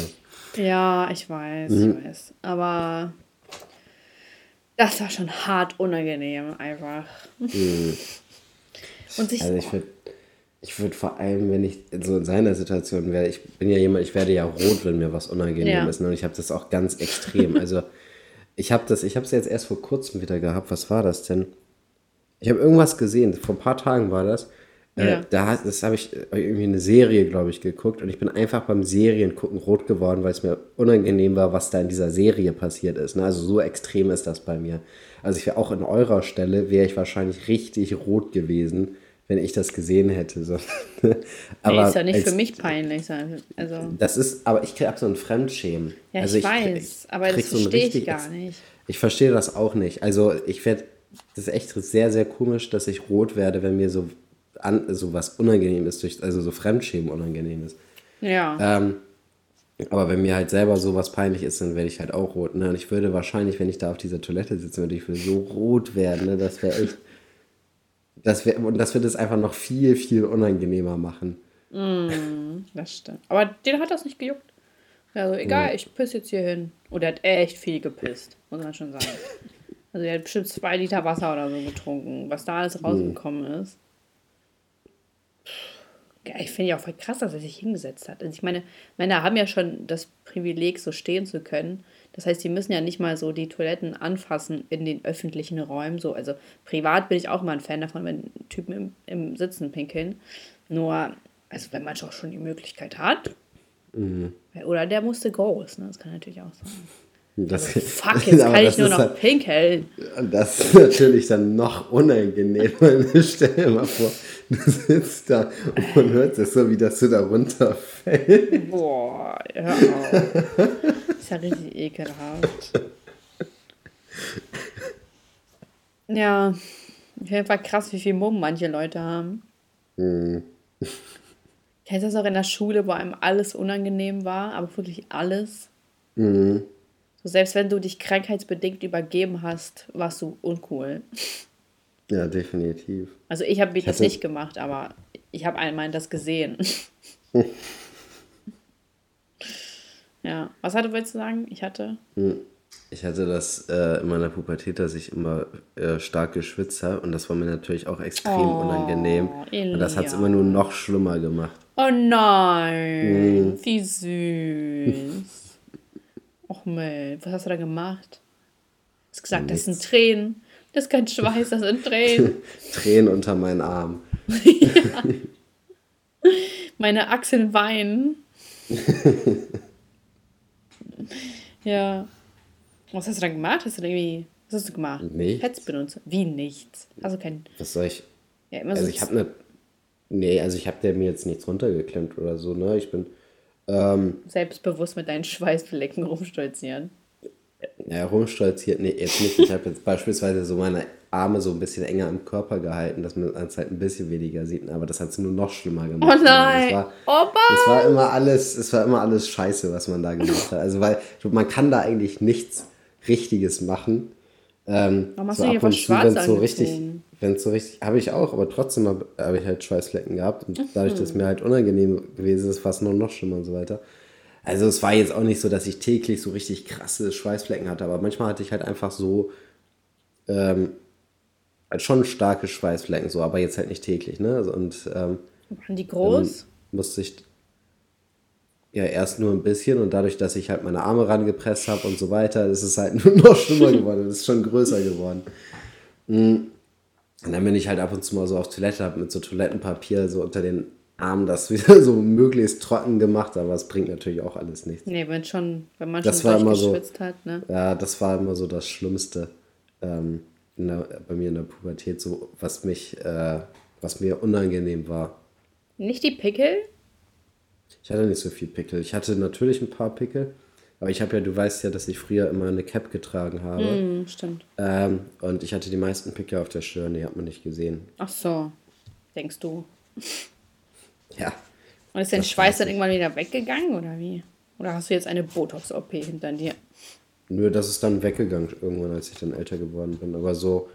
Ja, ich weiß, mhm. ich weiß. Aber das war schon hart unangenehm, einfach. Mhm. Und sich also ich würde ich würd vor allem, wenn ich so in seiner Situation wäre, ich bin ja jemand, ich werde ja rot, wenn mir was unangenehm ja. ist. Ne? Und ich habe das auch ganz extrem. also ich habe das, ich habe es jetzt erst vor kurzem wieder gehabt. Was war das denn? Ich habe irgendwas gesehen. Vor ein paar Tagen war das. Äh, ja. Da das habe ich äh, irgendwie eine Serie, glaube ich, geguckt und ich bin einfach beim Seriengucken rot geworden, weil es mir unangenehm war, was da in dieser Serie passiert ist. Ne? Also so extrem ist das bei mir. Also ich wäre auch in eurer Stelle, wäre ich wahrscheinlich richtig rot gewesen, wenn ich das gesehen hätte. So. aber nee, ist ja nicht für mich peinlich. Also. Das ist, aber ich habe so ein Fremdschämen. Ja, also ich, ich weiß, aber das verstehe so ich gar nicht. Ich verstehe das auch nicht. Also ich werde, das ist echt sehr, sehr komisch, dass ich rot werde, wenn mir so, an, so was unangenehm ist, durch, also so Fremdschämen unangenehm ist. Ja. Ähm, aber wenn mir halt selber so was peinlich ist, dann werde ich halt auch rot. Ne? Und ich würde wahrscheinlich, wenn ich da auf dieser Toilette sitzen würde, ich würde so rot werden. Ne? Das wäre echt. Das wär, und das wird es einfach noch viel, viel unangenehmer machen. Mm, das stimmt. Aber den hat das nicht gejuckt. Also egal, ja. ich piss jetzt hier hin. Und er hat echt viel gepisst, muss man schon sagen. Also er hat bestimmt zwei Liter Wasser oder so getrunken, was da alles rausgekommen mhm. ist. Ja, ich finde ja auch voll krass, dass er sich hingesetzt hat. Also ich meine, Männer haben ja schon das Privileg, so stehen zu können. Das heißt, sie müssen ja nicht mal so die Toiletten anfassen in den öffentlichen Räumen. So, also privat bin ich auch immer ein Fan davon, wenn Typen im, im Sitzen pinkeln. Nur, also wenn man schon die Möglichkeit hat. Mhm. Oder der musste groß, ne? Das kann natürlich auch sein. Das, also, fuck, jetzt kann ich nur noch halt, pinkeln. Das ist natürlich dann noch unangenehmer. Stell dir mal vor, du sitzt da und man hört es so, wie das so da runterfällt. Boah, auf. ist ja richtig ekelhaft. Ja, auf jeden Fall krass, wie viel Mumm manche Leute haben. Mhm. Kennst du das auch in der Schule, wo einem alles unangenehm war, aber wirklich alles? Mhm. So, selbst wenn du dich krankheitsbedingt übergeben hast, warst du uncool. Ja, definitiv. Also ich habe mich das nicht gemacht, aber ich habe einmal das gesehen. Ja, was hatte wolltest du sagen? Ich hatte. Hm. Ich hatte das äh, in meiner Pubertät, dass ich immer äh, stark geschwitzt habe und das war mir natürlich auch extrem oh, unangenehm. Elia. Und das hat es immer nur noch schlimmer gemacht. Oh nein, hm. wie süß. Och Mel, was hast du da gemacht? Du hast gesagt, Nichts. das sind Tränen. Das ist kein Schweiß, das sind Tränen. Tränen unter meinen Armen. ja. Meine Achseln weinen. Ja. Was hast du dann gemacht? Hast du irgendwie. Was hast du gemacht? Nichts. Pets benutzt? Wie nichts? Also kein. Was soll ich? Ja, immer also so ich habe eine. Nee, also ich habe mir jetzt nichts runtergeklemmt oder so, ne? Ich bin. Ähm, Selbstbewusst mit deinen Schweißflecken rumstolzieren. Ja, rumstolziert, nee, jetzt nicht. Ich habe jetzt beispielsweise so meine Arme so ein bisschen enger am Körper gehalten, dass man es halt ein bisschen weniger sieht. Aber das hat es nur noch schlimmer gemacht. Oh nein! Das war, Opa! Das war immer alles, es war immer alles Scheiße, was man da gemacht hat. Also weil man kann da eigentlich nichts Richtiges machen. Ähm, Warum hast so du hier was schwarz wenn so richtig, wenn so richtig, habe ich auch, aber trotzdem habe hab ich halt Schweißflecken gehabt und dadurch, dass mir halt unangenehm gewesen ist, war es nur noch schlimmer und so weiter. Also es war jetzt auch nicht so, dass ich täglich so richtig krasse Schweißflecken hatte, aber manchmal hatte ich halt einfach so ähm, halt schon starke Schweißflecken, so, aber jetzt halt nicht täglich, ne? Also, und ähm, waren die groß? Musste ich ja erst nur ein bisschen und dadurch, dass ich halt meine Arme rangepresst habe und so weiter, ist es halt nur noch schlimmer geworden. Es ist schon größer geworden. Mm. Und dann bin ich halt ab und zu mal so auf Toilette, habe mit so Toilettenpapier so unter den haben das wieder so möglichst trocken gemacht, aber es bringt natürlich auch alles nichts. Nee, wenn schon, wenn man das schon war immer so, geschwitzt hat, ne? Ja, das war immer so das Schlimmste ähm, der, bei mir in der Pubertät, so was mich, äh, was mir unangenehm war. Nicht die Pickel? Ich hatte nicht so viel Pickel. Ich hatte natürlich ein paar Pickel, aber ich habe ja, du weißt ja, dass ich früher immer eine Cap getragen habe. Mm, stimmt. Ähm, und ich hatte die meisten Pickel auf der Stirn, die hat man nicht gesehen. Ach so, denkst du? Ja. Und ist dein Schweiß dann irgendwann wieder weggegangen oder wie? Oder hast du jetzt eine Botox-OP hinter dir? Nö, das ist dann weggegangen irgendwann, als ich dann älter geworden bin. Aber so,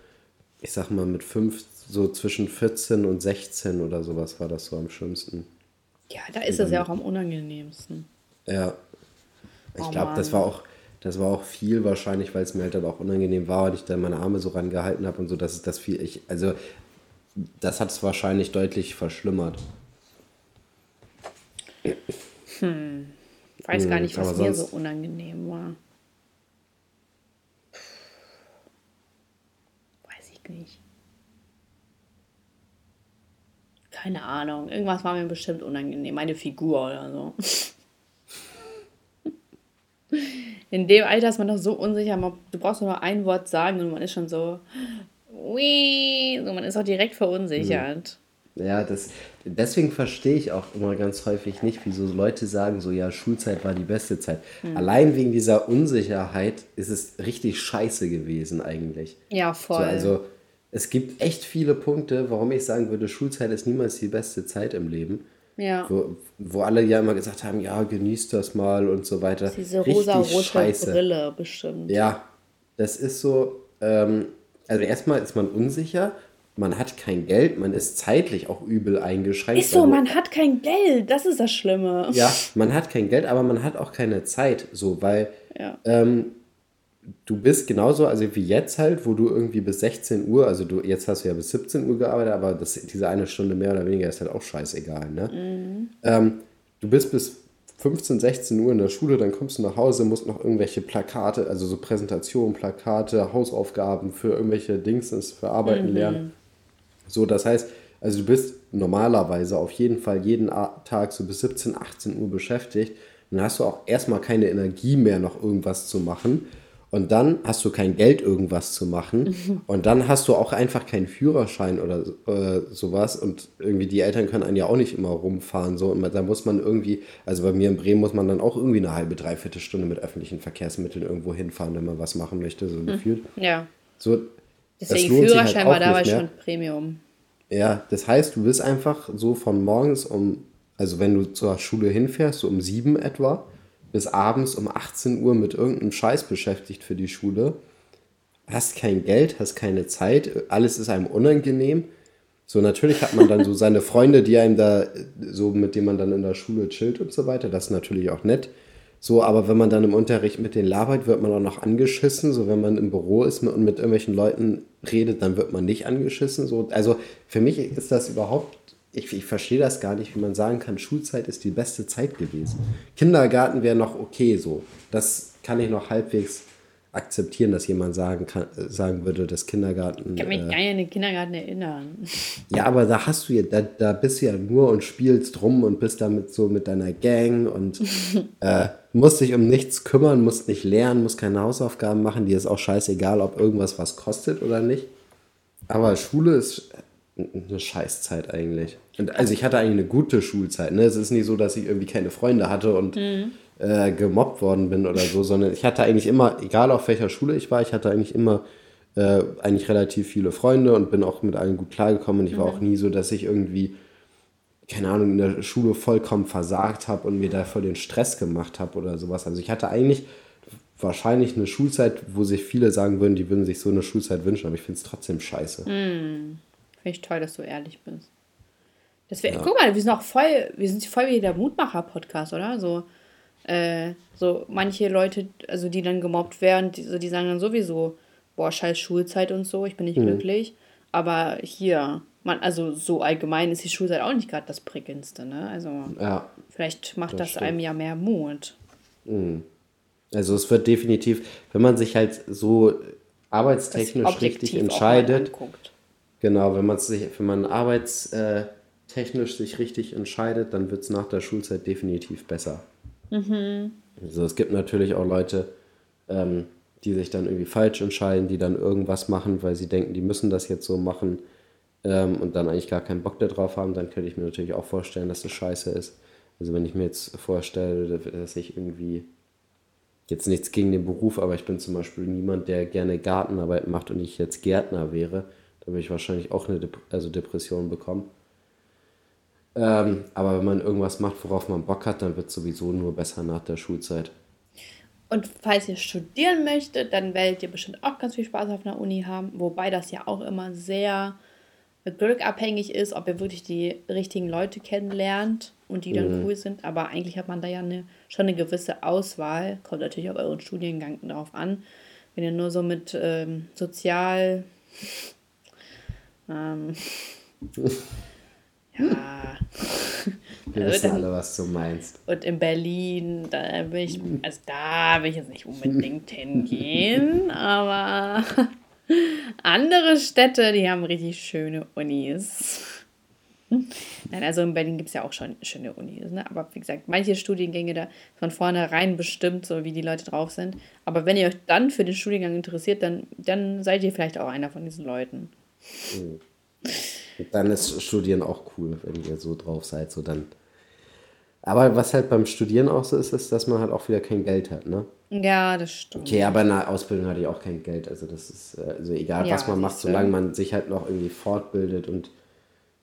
ich sag mal, mit fünf, so zwischen 14 und 16 oder sowas war das so am schlimmsten. Ja, da ist es ja auch am unangenehmsten. Ja. Ich Oh glaube, das war auch, das war auch viel wahrscheinlich, weil es mir halt dann auch unangenehm war und ich dann meine Arme so rangehalten habe und so, dass es das viel, ich, also das hat es wahrscheinlich deutlich verschlimmert. Ich weiß gar Hm, nicht, was mir so unangenehm war. Weiß ich nicht. Keine Ahnung. Irgendwas war mir bestimmt unangenehm. Meine Figur oder so. In dem Alter ist man doch so unsicher. Du brauchst nur ein Wort sagen und man ist schon so. Ui, so man ist auch direkt verunsichert. Ja, das, deswegen verstehe ich auch immer ganz häufig nicht, wieso Leute sagen, so ja, Schulzeit war die beste Zeit. Hm. Allein wegen dieser Unsicherheit ist es richtig scheiße gewesen eigentlich. Ja, So, voll. also es gibt echt viele Punkte, warum ich sagen würde, Schulzeit ist niemals die beste Zeit im Leben. ja. Wo, wo alle ja immer gesagt haben, ja, genießt das mal und so weiter. Diese rosa-rote. Brille bestimmt. Ja, das ist so, ähm, also erstmal ist man unsicher, man hat kein Geld, man ist zeitlich auch übel eingeschränkt. Ist so, weil- man hat kein Geld. Das ist das Schlimme. Ja, man hat kein Geld, aber man hat auch keine Zeit, so, weil Ja. ähm, du bist genauso, also wie jetzt halt, wo du irgendwie bis 16 Uhr, also du, jetzt hast du ja bis 17 Uhr gearbeitet, aber das, diese eine Stunde mehr oder weniger ist halt auch scheißegal, ne? Ähm, du bist bis 15, 16 Uhr in der Schule, dann kommst du nach Hause, musst noch irgendwelche Plakate, also so Präsentationen, Plakate, Hausaufgaben für irgendwelche Dingsens, für Arbeiten lernen. So, das heißt, also du bist normalerweise auf jeden Fall jeden Tag so bis 17, 18 Uhr beschäftigt. Dann hast du auch erstmal keine Energie mehr, noch irgendwas zu machen. Und dann hast du kein Geld, irgendwas zu machen. Und dann hast du auch einfach keinen Führerschein oder äh, sowas. Und irgendwie die Eltern können einen ja auch nicht immer rumfahren. So. Und da muss man irgendwie, also bei mir in Bremen muss man dann auch irgendwie eine halbe, dreiviertel Stunde mit öffentlichen Verkehrsmitteln irgendwo hinfahren, wenn man was machen möchte, so gefühlt. Ja. So, Deswegen halt Führerschein auch war mehr. schon Premium. Ja, das heißt, du bist einfach so von morgens um, also wenn du zur Schule hinfährst, so um sieben etwa, bis abends um 18 Uhr mit irgendeinem Scheiß beschäftigt für die Schule. Hast kein Geld, hast keine Zeit, alles ist einem unangenehm. So, natürlich hat man dann so seine Freunde, die einem da, so mit denen man dann in der Schule chillt und so weiter. Das ist natürlich auch nett. So, aber wenn man dann im Unterricht mit denen labert, wird man auch noch angeschissen. So, wenn man im Büro ist und mit irgendwelchen Leuten redet, dann wird man nicht angeschissen. So, also für mich ist das überhaupt, ich, ich verstehe das gar nicht, wie man sagen kann, Schulzeit ist die beste Zeit gewesen. Kindergarten wäre noch okay so. Das kann ich noch halbwegs akzeptieren, dass jemand sagen, kann, äh, sagen würde, dass Kindergarten. Ich kann mich äh, gar nicht an den Kindergarten erinnern. ja, aber da hast du ja, da, da bist du ja nur und spielst rum und bist damit so mit deiner Gang und äh, musst dich um nichts kümmern, musst nicht lernen, musst keine Hausaufgaben machen. Dir ist auch scheißegal, ob irgendwas was kostet oder nicht. Aber Schule ist eine Scheißzeit eigentlich. Und also ich hatte eigentlich eine gute Schulzeit. Ne? Es ist nicht so, dass ich irgendwie keine Freunde hatte und äh, gemobbt worden bin oder so, sondern ich hatte eigentlich immer, egal auf welcher Schule ich war, ich hatte eigentlich immer äh, eigentlich relativ viele Freunde und bin auch mit allen gut klargekommen. Und ich war auch nie so, dass ich irgendwie, keine Ahnung, in der Schule vollkommen versagt habe und mir dafür den Stress gemacht habe oder sowas. Also ich hatte eigentlich wahrscheinlich eine Schulzeit, wo sich viele sagen würden, die würden sich so eine Schulzeit wünschen, aber ich finde es trotzdem scheiße. Finde ich toll, dass du ehrlich bist. Das wär, Guck mal, wir sind auch voll, wir sind voll wie der Mutmacher-Podcast, oder? So, äh, so manche Leute, also die dann gemobbt werden, die, so, die sagen dann sowieso, boah, scheiß Schulzeit und so, ich bin nicht glücklich. Aber hier, man, also so allgemein ist die Schulzeit auch nicht gerade das Prickelndste, ne? Also Ja, vielleicht macht das das, stimmt. einem ja mehr Mut. also es wird definitiv, wenn man sich halt so arbeitstechnisch richtig entscheidet. Genau, wenn man sich, wenn man Arbeits, äh, technisch sich richtig entscheidet, dann wird es nach der Schulzeit definitiv besser. Mhm. Also es gibt natürlich auch Leute, ähm, die sich dann irgendwie falsch entscheiden, die dann irgendwas machen, weil sie denken, die müssen das jetzt so machen ähm, und dann eigentlich gar keinen Bock darauf haben, dann könnte ich mir natürlich auch vorstellen, dass das scheiße ist. Also wenn ich mir jetzt vorstelle, dass ich irgendwie jetzt nichts gegen den Beruf, aber ich bin zum Beispiel niemand, der gerne Gartenarbeit macht und ich jetzt Gärtner wäre, würde ich wahrscheinlich auch eine Dep also Depression bekommen. Ähm, aber wenn man irgendwas macht, worauf man Bock hat, dann wird es sowieso nur besser nach der Schulzeit. Und falls ihr studieren möchtet, dann werdet ihr bestimmt auch ganz viel Spaß auf einer Uni haben, wobei das ja auch immer sehr Glück abhängig ist, ob ihr wirklich die richtigen Leute kennenlernt und die dann mhm. cool sind. Aber eigentlich hat man da ja eine, schon eine gewisse Auswahl. Kommt natürlich auf euren Studiengang drauf an. Wenn ihr nur so mit ähm, Sozial. Ähm, ja. Wir also wissen alle, was du meinst. Und in Berlin, da will ich, also da will ich jetzt nicht unbedingt hingehen, aber andere Städte, die haben richtig schöne Unis. Nein, also in Berlin gibt es ja auch schon schöne Unis, ne? aber wie gesagt, manche Studiengänge da von vornherein bestimmt, so wie die Leute drauf sind. Aber wenn ihr euch dann für den Studiengang interessiert, dann, dann seid ihr vielleicht auch einer von diesen Leuten. Mhm. Dann ist Studieren auch cool, wenn ihr so drauf seid. So dann. Aber was halt beim Studieren auch so ist, ist, dass man halt auch wieder kein Geld hat, ne? Ja, das stimmt. Okay, aber in der Ausbildung hatte ich auch kein Geld. Also das ist, äh, also egal ja, was man macht, solange man sich halt noch irgendwie fortbildet und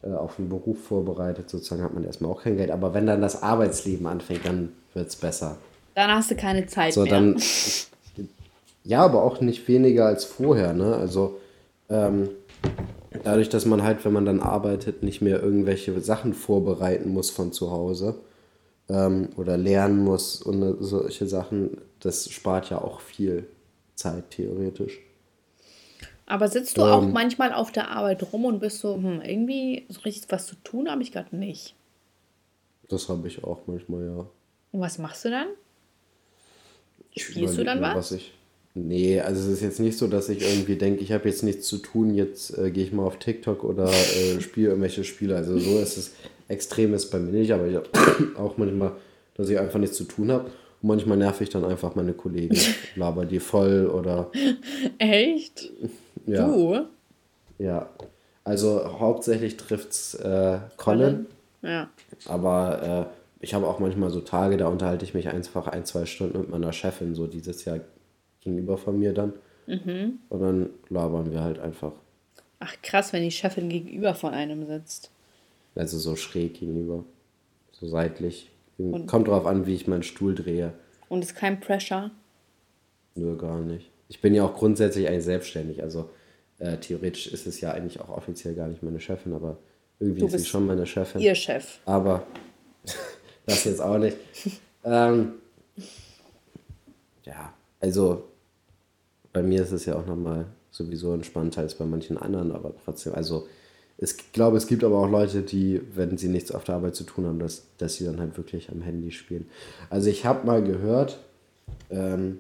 äh, auf einen Beruf vorbereitet, sozusagen hat man erstmal auch kein Geld. Aber wenn dann das Arbeitsleben anfängt, dann wird es besser. Dann hast du keine Zeit so, mehr. Dann, ja, aber auch nicht weniger als vorher, ne? Also ähm, dadurch, dass man halt, wenn man dann arbeitet, nicht mehr irgendwelche Sachen vorbereiten muss von zu Hause ähm, oder lernen muss und solche Sachen, das spart ja auch viel Zeit theoretisch. Aber sitzt du ähm, auch manchmal auf der Arbeit rum und bist so, hm, irgendwie so richtig was zu tun habe ich gerade nicht. Das habe ich auch manchmal, ja. Und was machst du dann? Spielst du dann was? was ich, Nee, also es ist jetzt nicht so, dass ich irgendwie denke, ich habe jetzt nichts zu tun, jetzt äh, gehe ich mal auf TikTok oder äh, spiele irgendwelche Spiele. Also so ist es extrem ist bei mir nicht, aber ich habe auch manchmal, dass ich einfach nichts zu tun habe. Und manchmal nerv ich dann einfach meine Kollegen, laber die voll oder. Echt? Ja. Du? Ja. Also hauptsächlich trifft es äh, Colin. Ja. Aber äh, ich habe auch manchmal so Tage, da unterhalte ich mich einfach ein, zwei Stunden mit meiner Chefin, so dieses Jahr gegenüber von mir dann. Mhm. Und dann labern wir halt einfach. Ach krass, wenn die Chefin gegenüber von einem sitzt. Also so schräg gegenüber. So seitlich. Und Kommt drauf an, wie ich meinen Stuhl drehe. Und ist kein Pressure? Nö, gar nicht. Ich bin ja auch grundsätzlich eigentlich selbstständig. Also äh, theoretisch ist es ja eigentlich auch offiziell gar nicht meine Chefin, aber irgendwie ist sie schon meine Chefin. Ihr Chef. Aber das jetzt auch nicht. ähm, ja, also bei mir ist es ja auch nochmal sowieso entspannter als bei manchen anderen, aber trotzdem, also ich glaube, es gibt aber auch Leute, die, wenn sie nichts auf der Arbeit zu tun haben, dass, dass sie dann halt wirklich am Handy spielen. Also ich habe mal gehört ähm,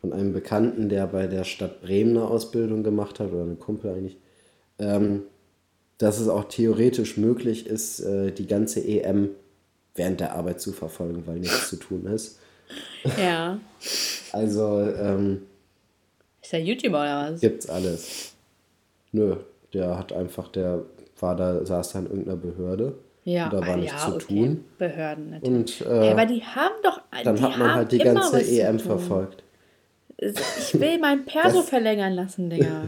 von einem Bekannten, der bei der Stadt Bremen eine Ausbildung gemacht hat, oder eine Kumpel eigentlich, ähm, dass es auch theoretisch möglich ist, äh, die ganze EM während der Arbeit zu verfolgen, weil nichts zu tun ist. Ja. also, ähm, ist der YouTuber oder was? Gibt's alles. Nö, der hat einfach, der war da, saß da in irgendeiner Behörde. Ja, da war ah, nichts ja, zu okay. tun. Behörden natürlich. Und, äh, ja, aber die haben doch. Dann hat man halt die ganze EM verfolgt. Ich will mein Perso verlängern lassen, Digga.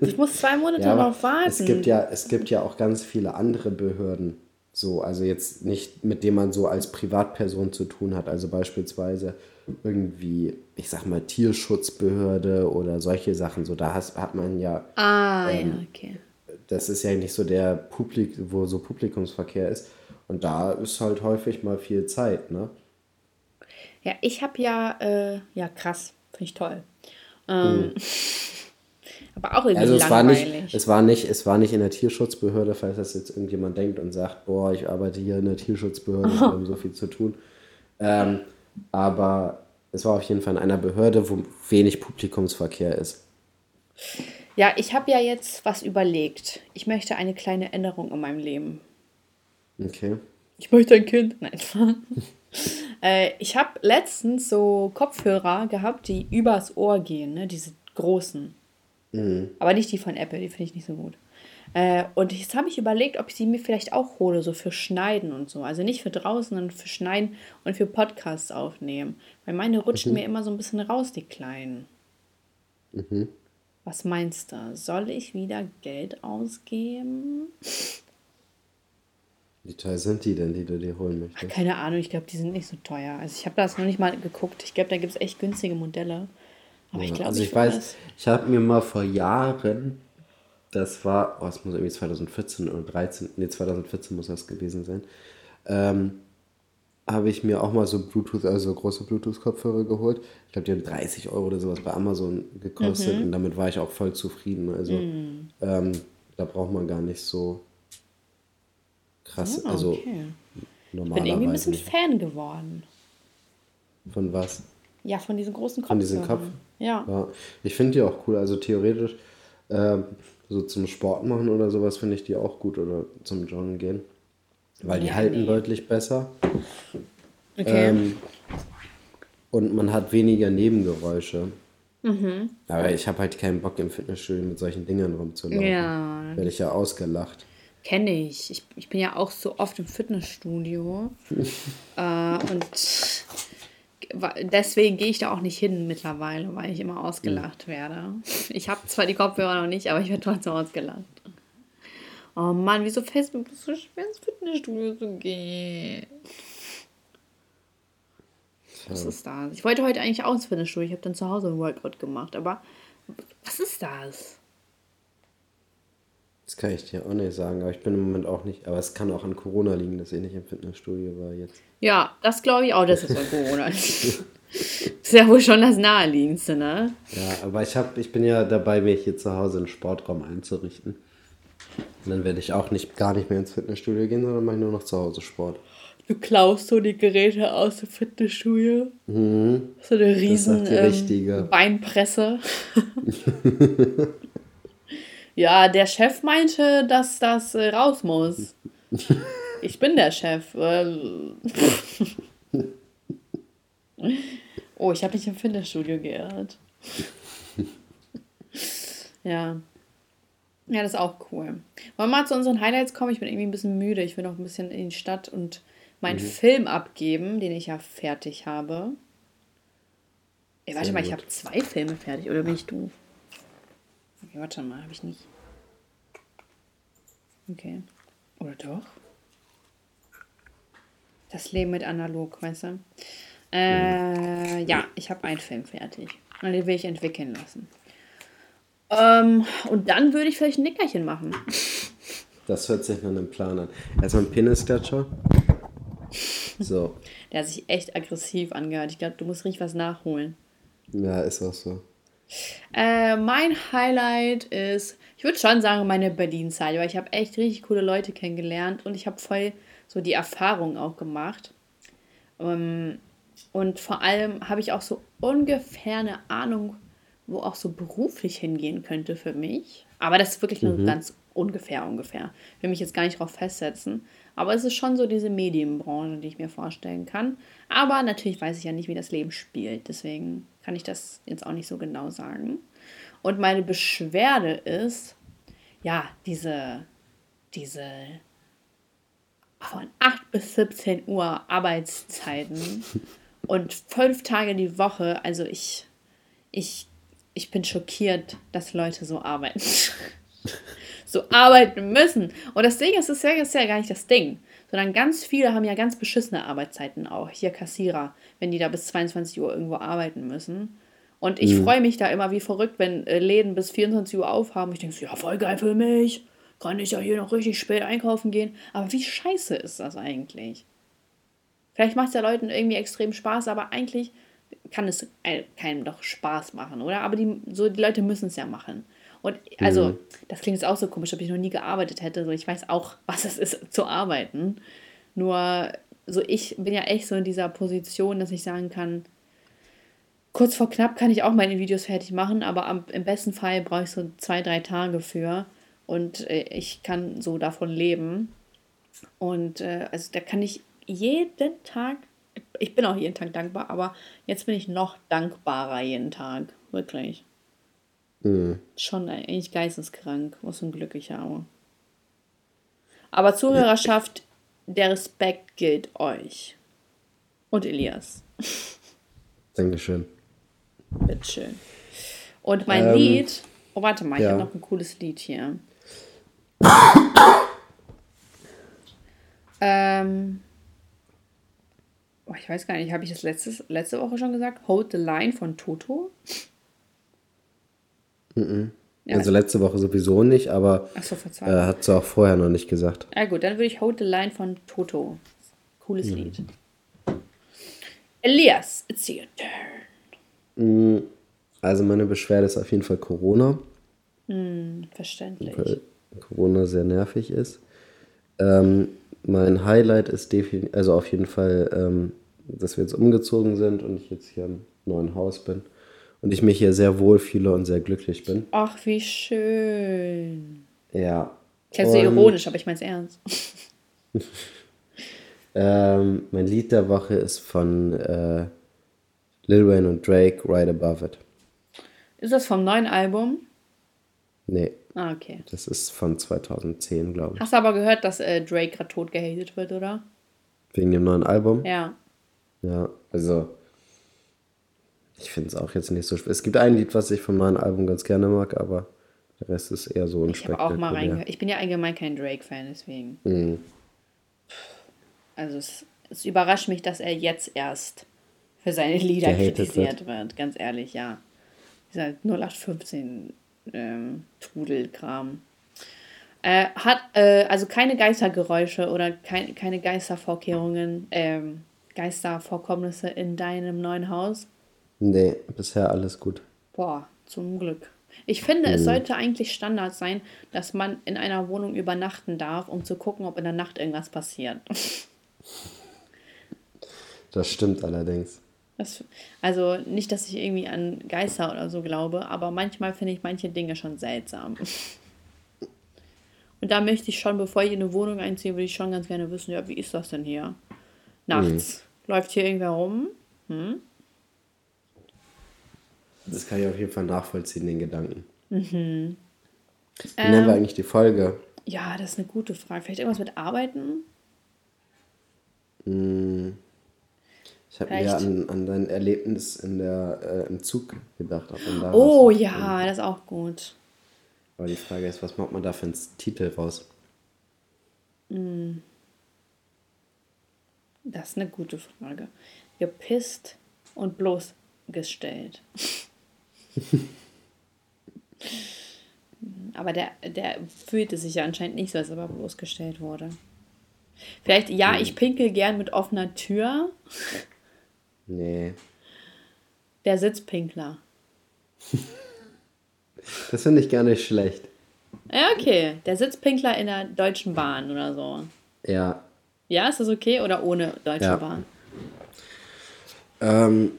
Ich muss zwei Monate ja, darauf warten. Es gibt, ja, es gibt ja auch ganz viele andere Behörden. So, also jetzt nicht, mit denen man so als Privatperson zu tun hat. Also beispielsweise irgendwie, ich sag mal, Tierschutzbehörde oder solche Sachen. So, da has, hat man ja. Ah, ähm, ja, okay. Das ist ja nicht so der Publik, wo so Publikumsverkehr ist. Und da ist halt häufig mal viel Zeit, ne? Ja, ich habe ja, äh, ja, krass, finde ich toll. Ähm, mhm. Aber auch irgendwie also es langweilig. War nicht, es, war nicht, es war nicht in der Tierschutzbehörde, falls das jetzt irgendjemand denkt und sagt, boah, ich arbeite hier in der Tierschutzbehörde, wir haben so viel zu tun. Ähm, aber es war auf jeden Fall in einer Behörde, wo wenig Publikumsverkehr ist. Ja, ich habe ja jetzt was überlegt. Ich möchte eine kleine Änderung in meinem Leben Okay. Ich möchte ein Kind. Nein. äh, ich habe letztens so Kopfhörer gehabt, die übers Ohr gehen, ne? Diese großen. Mhm. Aber nicht die von Apple, die finde ich nicht so gut. Äh, und jetzt habe ich überlegt, ob ich sie mir vielleicht auch hole, so für Schneiden und so. Also nicht für draußen, sondern für Schneiden und für Podcasts aufnehmen. Weil meine rutschen mhm. mir immer so ein bisschen raus, die kleinen. Mhm. Was meinst du? Soll ich wieder Geld ausgeben? Wie teuer sind die denn, die du dir holen möchtest? Keine Ahnung, ich glaube, die sind nicht so teuer. Also ich habe das noch nicht mal geguckt. Ich glaube, da gibt es echt günstige Modelle. Aber ja, ich glaube, also ich, ich weiß, ich habe mir mal vor Jahren, das war, oh, es muss irgendwie 2014 oder 13, nee, 2014 muss das gewesen sein, ähm, habe ich mir auch mal so Bluetooth, also große Bluetooth-Kopfhörer geholt. Ich glaube, die haben 30 Euro oder sowas bei Amazon gekostet mhm. und damit war ich auch voll zufrieden. Also mhm. ähm, da braucht man gar nicht so krass, ja, also okay. normalerweise. Ich bin irgendwie ein bisschen Fan geworden. Von was? Ja, von diesen großen Kopfhörern. Von diesen Kopf? Ja. ja. Ich finde die auch cool. Also theoretisch äh, so zum Sport machen oder sowas finde ich die auch gut oder zum Joggen gehen. Weil die halten nee. deutlich besser. Okay. Ähm, und man hat weniger Nebengeräusche. Mhm. Aber ich habe halt keinen Bock im Fitnessstudio mit solchen Dingern rumzulaufen. Ja. Werde ich ja ausgelacht. Kenne ich. ich. Ich bin ja auch so oft im Fitnessstudio. äh, und deswegen gehe ich da auch nicht hin mittlerweile, weil ich immer ausgelacht mhm. werde. Ich habe zwar die Kopfhörer noch nicht, aber ich werde trotzdem ausgelacht. Oh Mann, wieso fällt mir so schwer ins Fitnessstudio zu gehen? Was ist das? Ich wollte heute eigentlich auch ins Fitnessstudio. Ich habe dann zu Hause ein Workout gemacht, aber was ist das? Das kann ich dir auch nicht sagen, aber ich bin im Moment auch nicht. Aber es kann auch an Corona liegen, dass ich nicht im Fitnessstudio war jetzt. Ja, das glaube ich auch, dass es an Corona liegt. Das ist ja wohl schon das Naheliegendste, ne? Ja, aber ich, hab, ich bin ja dabei, mir hier zu Hause einen Sportraum einzurichten. Und dann werde ich auch nicht, gar nicht mehr ins Fitnessstudio gehen, sondern mache nur noch zu Hause Sport. Du klaust so die Geräte aus dem Fitnessstudio. Mhm. So eine riesen ähm, Beinpresse. ja, der Chef meinte, dass das äh, raus muss. Ich bin der Chef. Ähm. oh, ich habe mich im Fitnessstudio geirrt. ja. Ja, das ist auch cool. Wollen wir mal zu unseren Highlights kommen? Ich bin irgendwie ein bisschen müde. Ich will noch ein bisschen in die Stadt und meinen mhm. Film abgeben, den ich ja fertig habe. Ey, warte Sehr mal, gut. ich habe zwei Filme fertig, oder bin ich doof? Okay, warte mal, habe ich nicht. Okay. Oder doch? Das Leben mit analog, weißt du? Äh. Ja, ich habe einen Film fertig. Und den will ich entwickeln lassen. Ähm, und dann würde ich vielleicht ein Nickerchen machen. Das hört sich nach einem Plan an. Erstmal ein Penis-Scratcher. So. Der hat sich echt aggressiv angehört. Ich glaube, du musst richtig was nachholen. Ja, ist auch so. Äh, mein Highlight ist, ich würde schon sagen, meine Berlin-Zeit, weil ich habe echt richtig coole Leute kennengelernt und ich habe voll so die Erfahrung auch gemacht. Ähm, und vor allem habe ich auch so ungefähr eine Ahnung, wo auch so beruflich hingehen könnte für mich. Aber das ist wirklich nur mhm. ganz ungefähr, ungefähr. Ich will mich jetzt gar nicht darauf festsetzen. Aber es ist schon so diese Medienbranche, die ich mir vorstellen kann. Aber natürlich weiß ich ja nicht, wie das Leben spielt. Deswegen kann ich das jetzt auch nicht so genau sagen. Und meine Beschwerde ist, ja, diese, diese von 8 bis 17 Uhr Arbeitszeiten und fünf Tage die Woche. Also ich, ich ich bin schockiert, dass Leute so arbeiten. so arbeiten müssen. Und das Ding ist, das ist ja, gar nicht das Ding. Sondern ganz viele haben ja ganz beschissene Arbeitszeiten auch. Hier Kassierer, wenn die da bis 22 Uhr irgendwo arbeiten müssen. Und ich mhm. freue mich da immer wie verrückt, wenn äh, Läden bis 24 Uhr aufhaben. Ich denke so, ja, voll geil für mich. Kann ich ja hier noch richtig spät einkaufen gehen. Aber wie scheiße ist das eigentlich? Vielleicht macht es ja Leuten irgendwie extrem Spaß, aber eigentlich kann es keinem doch Spaß machen, oder? Aber die, so, die Leute müssen es ja machen. Und also, mhm. das klingt jetzt auch so komisch, ob ich noch nie gearbeitet hätte. So, ich weiß auch, was es ist zu arbeiten. Nur, so ich bin ja echt so in dieser Position, dass ich sagen kann, kurz vor knapp kann ich auch meine Videos fertig machen, aber am, im besten Fall brauche ich so zwei, drei Tage für. Und äh, ich kann so davon leben. Und äh, also da kann ich jeden Tag, ich bin auch jeden Tag dankbar, aber jetzt bin ich noch dankbarer jeden Tag. Wirklich. Mhm. Schon eigentlich geisteskrank, was ein Glück ich habe. Aber Zuhörerschaft, der Respekt gilt euch. Und Elias. Dankeschön. Bitteschön. Und mein ähm, Lied. Oh, warte mal, ja. ich habe noch ein cooles Lied hier. ähm. Oh, ich weiß gar nicht, habe ich das letztes, letzte Woche schon gesagt? Hold the Line von Toto? -mm. Ja, also letzte Woche sowieso nicht, aber so, äh, hat sie auch vorher noch nicht gesagt. Ja gut, dann würde ich Hold the Line von Toto. Cooles mhm. Lied. Elias, it's your turn. Mm, also meine Beschwerde ist auf jeden Fall Corona. Mm, verständlich. Weil Corona sehr nervig ist. Ähm, mein Highlight ist definitiv, also auf jeden Fall, ähm, dass wir jetzt umgezogen sind und ich jetzt hier im neuen Haus bin und ich mich hier sehr wohl fühle und sehr glücklich bin. Ach, wie schön. Ja. Kennst du ironisch, aber ich meine es ernst. ähm, mein Lied der Woche ist von äh, Lil Wayne und Drake, Right Above It. Ist das vom neuen Album? Nee. Ah, okay. Das ist von 2010, glaube ich. Hast du aber gehört, dass äh, Drake gerade tot gehatet wird, oder? Wegen dem neuen Album? Ja. Ja, also ich finde es auch jetzt nicht so schwer. Es gibt ein Lied, was ich vom neuen Album ganz gerne mag, aber der Rest ist eher so Ich habe auch mal reingehört. Ich bin ja allgemein kein Drake-Fan, deswegen. Mhm. Also es, es, überrascht mich, dass er jetzt erst für seine Lieder kritisiert wird. wird. Ganz ehrlich, ja. Dieser 0815 ähm, Trudelkram. Äh, hat äh, also keine Geistergeräusche oder kein, keine Geistervorkehrungen, ähm, Geistervorkommnisse in deinem neuen Haus? Nee, bisher alles gut. Boah, zum Glück. Ich finde, hm. es sollte eigentlich Standard sein, dass man in einer Wohnung übernachten darf, um zu gucken, ob in der Nacht irgendwas passiert. Das stimmt allerdings. Das, also nicht, dass ich irgendwie an Geister oder so glaube, aber manchmal finde ich manche Dinge schon seltsam. Und da möchte ich schon, bevor ich in eine Wohnung einziehe, würde ich schon ganz gerne wissen, ja, wie ist das denn hier? Nachts. Mhm. Läuft hier irgendwer rum? Hm? Das kann ich auf jeden Fall nachvollziehen, den Gedanken. Mhm. Wie ähm, nennen wir eigentlich die Folge? Ja, das ist eine gute Frage. Vielleicht irgendwas mit Arbeiten? Hm. Ich habe eher an, an dein Erlebnis in der, äh, im Zug gedacht. oh ja, das ist auch gut. Aber die Frage ist, was macht man da für einen Titel raus? Hm. Das ist eine gute Frage. Gepisst und bloßgestellt. aber der, der fühlte sich ja anscheinend nicht so, als ob er bloßgestellt wurde. Vielleicht, ja, ich pinkel gern mit offener Tür. Nee. Der Sitzpinkler. das finde ich gar nicht schlecht. Ja, okay. Der Sitzpinkler in der Deutschen Bahn oder so. Ja. Ja, ist das okay oder ohne Deutsche ja. Bahn? Ähm,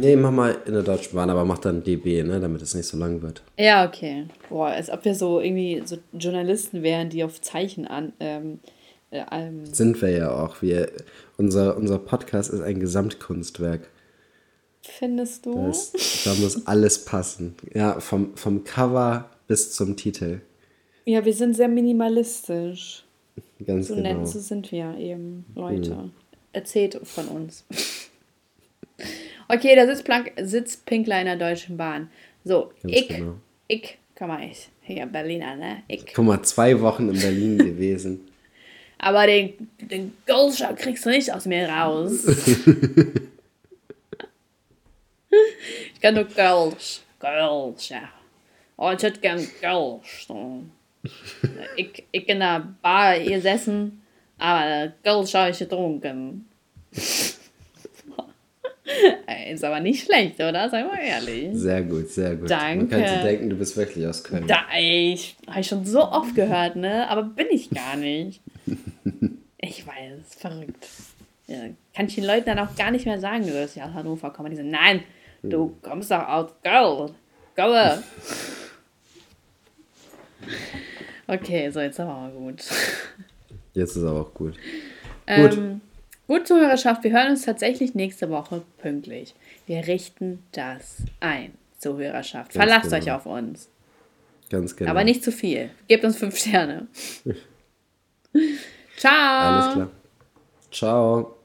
Nee, mach mal in der Deutschen Bahn, aber mach dann DB, ne, damit es nicht so lang wird. Ja, okay. Boah, als ob wir so irgendwie so Journalisten wären, die auf Zeichen an. Ähm, äh, ähm Sind wir ja auch. Wir, unser, unser Podcast ist ein Gesamtkunstwerk. Findest du? Das, da muss alles passen. Ja, vom, vom Cover bis zum Titel. Ja, wir sind sehr minimalistisch. Ganz so genau. Nett, so sind wir eben, Leute. Hm. Erzählt von uns. Okay, der Sitzplank, Sitzpinkler in der Deutschen Bahn. So, Ganz ich, genau. ich, komm mal, ich, hier Berliner, ne? Ich. Guck mal, zwei Wochen in Berlin gewesen. Aber den, den Goldschau kriegst du nicht aus mir raus. ich kann nur Gold, Gold, ja. Oh, ich hätte gern Gold. Ich, ich in der Bar gesessen, aber Gold habe ich getrunken. Ist aber nicht schlecht, oder? Sei mal ehrlich. Sehr gut, sehr gut. Danke. Man könnte denken, du bist wirklich aus Köln. Da, ich habe ich schon so oft gehört, ne? Aber bin ich gar nicht. Ich weiß, verrückt. Ja, kann ich den Leuten dann auch gar nicht mehr sagen, dass ich aus Hannover komme. Die sagen, nein, du kommst doch aus Köln. Komme. Okay, so jetzt aber mal gut. Jetzt ist aber auch gut. Ähm, gut, Zuhörerschaft, wir hören uns tatsächlich nächste Woche pünktlich. Wir richten das ein, Zuhörerschaft. Ganz Verlasst genau. euch auf uns. Ganz genau. Aber nicht zu viel. Gebt uns fünf Sterne. Ciao. Alles klar. Ciao.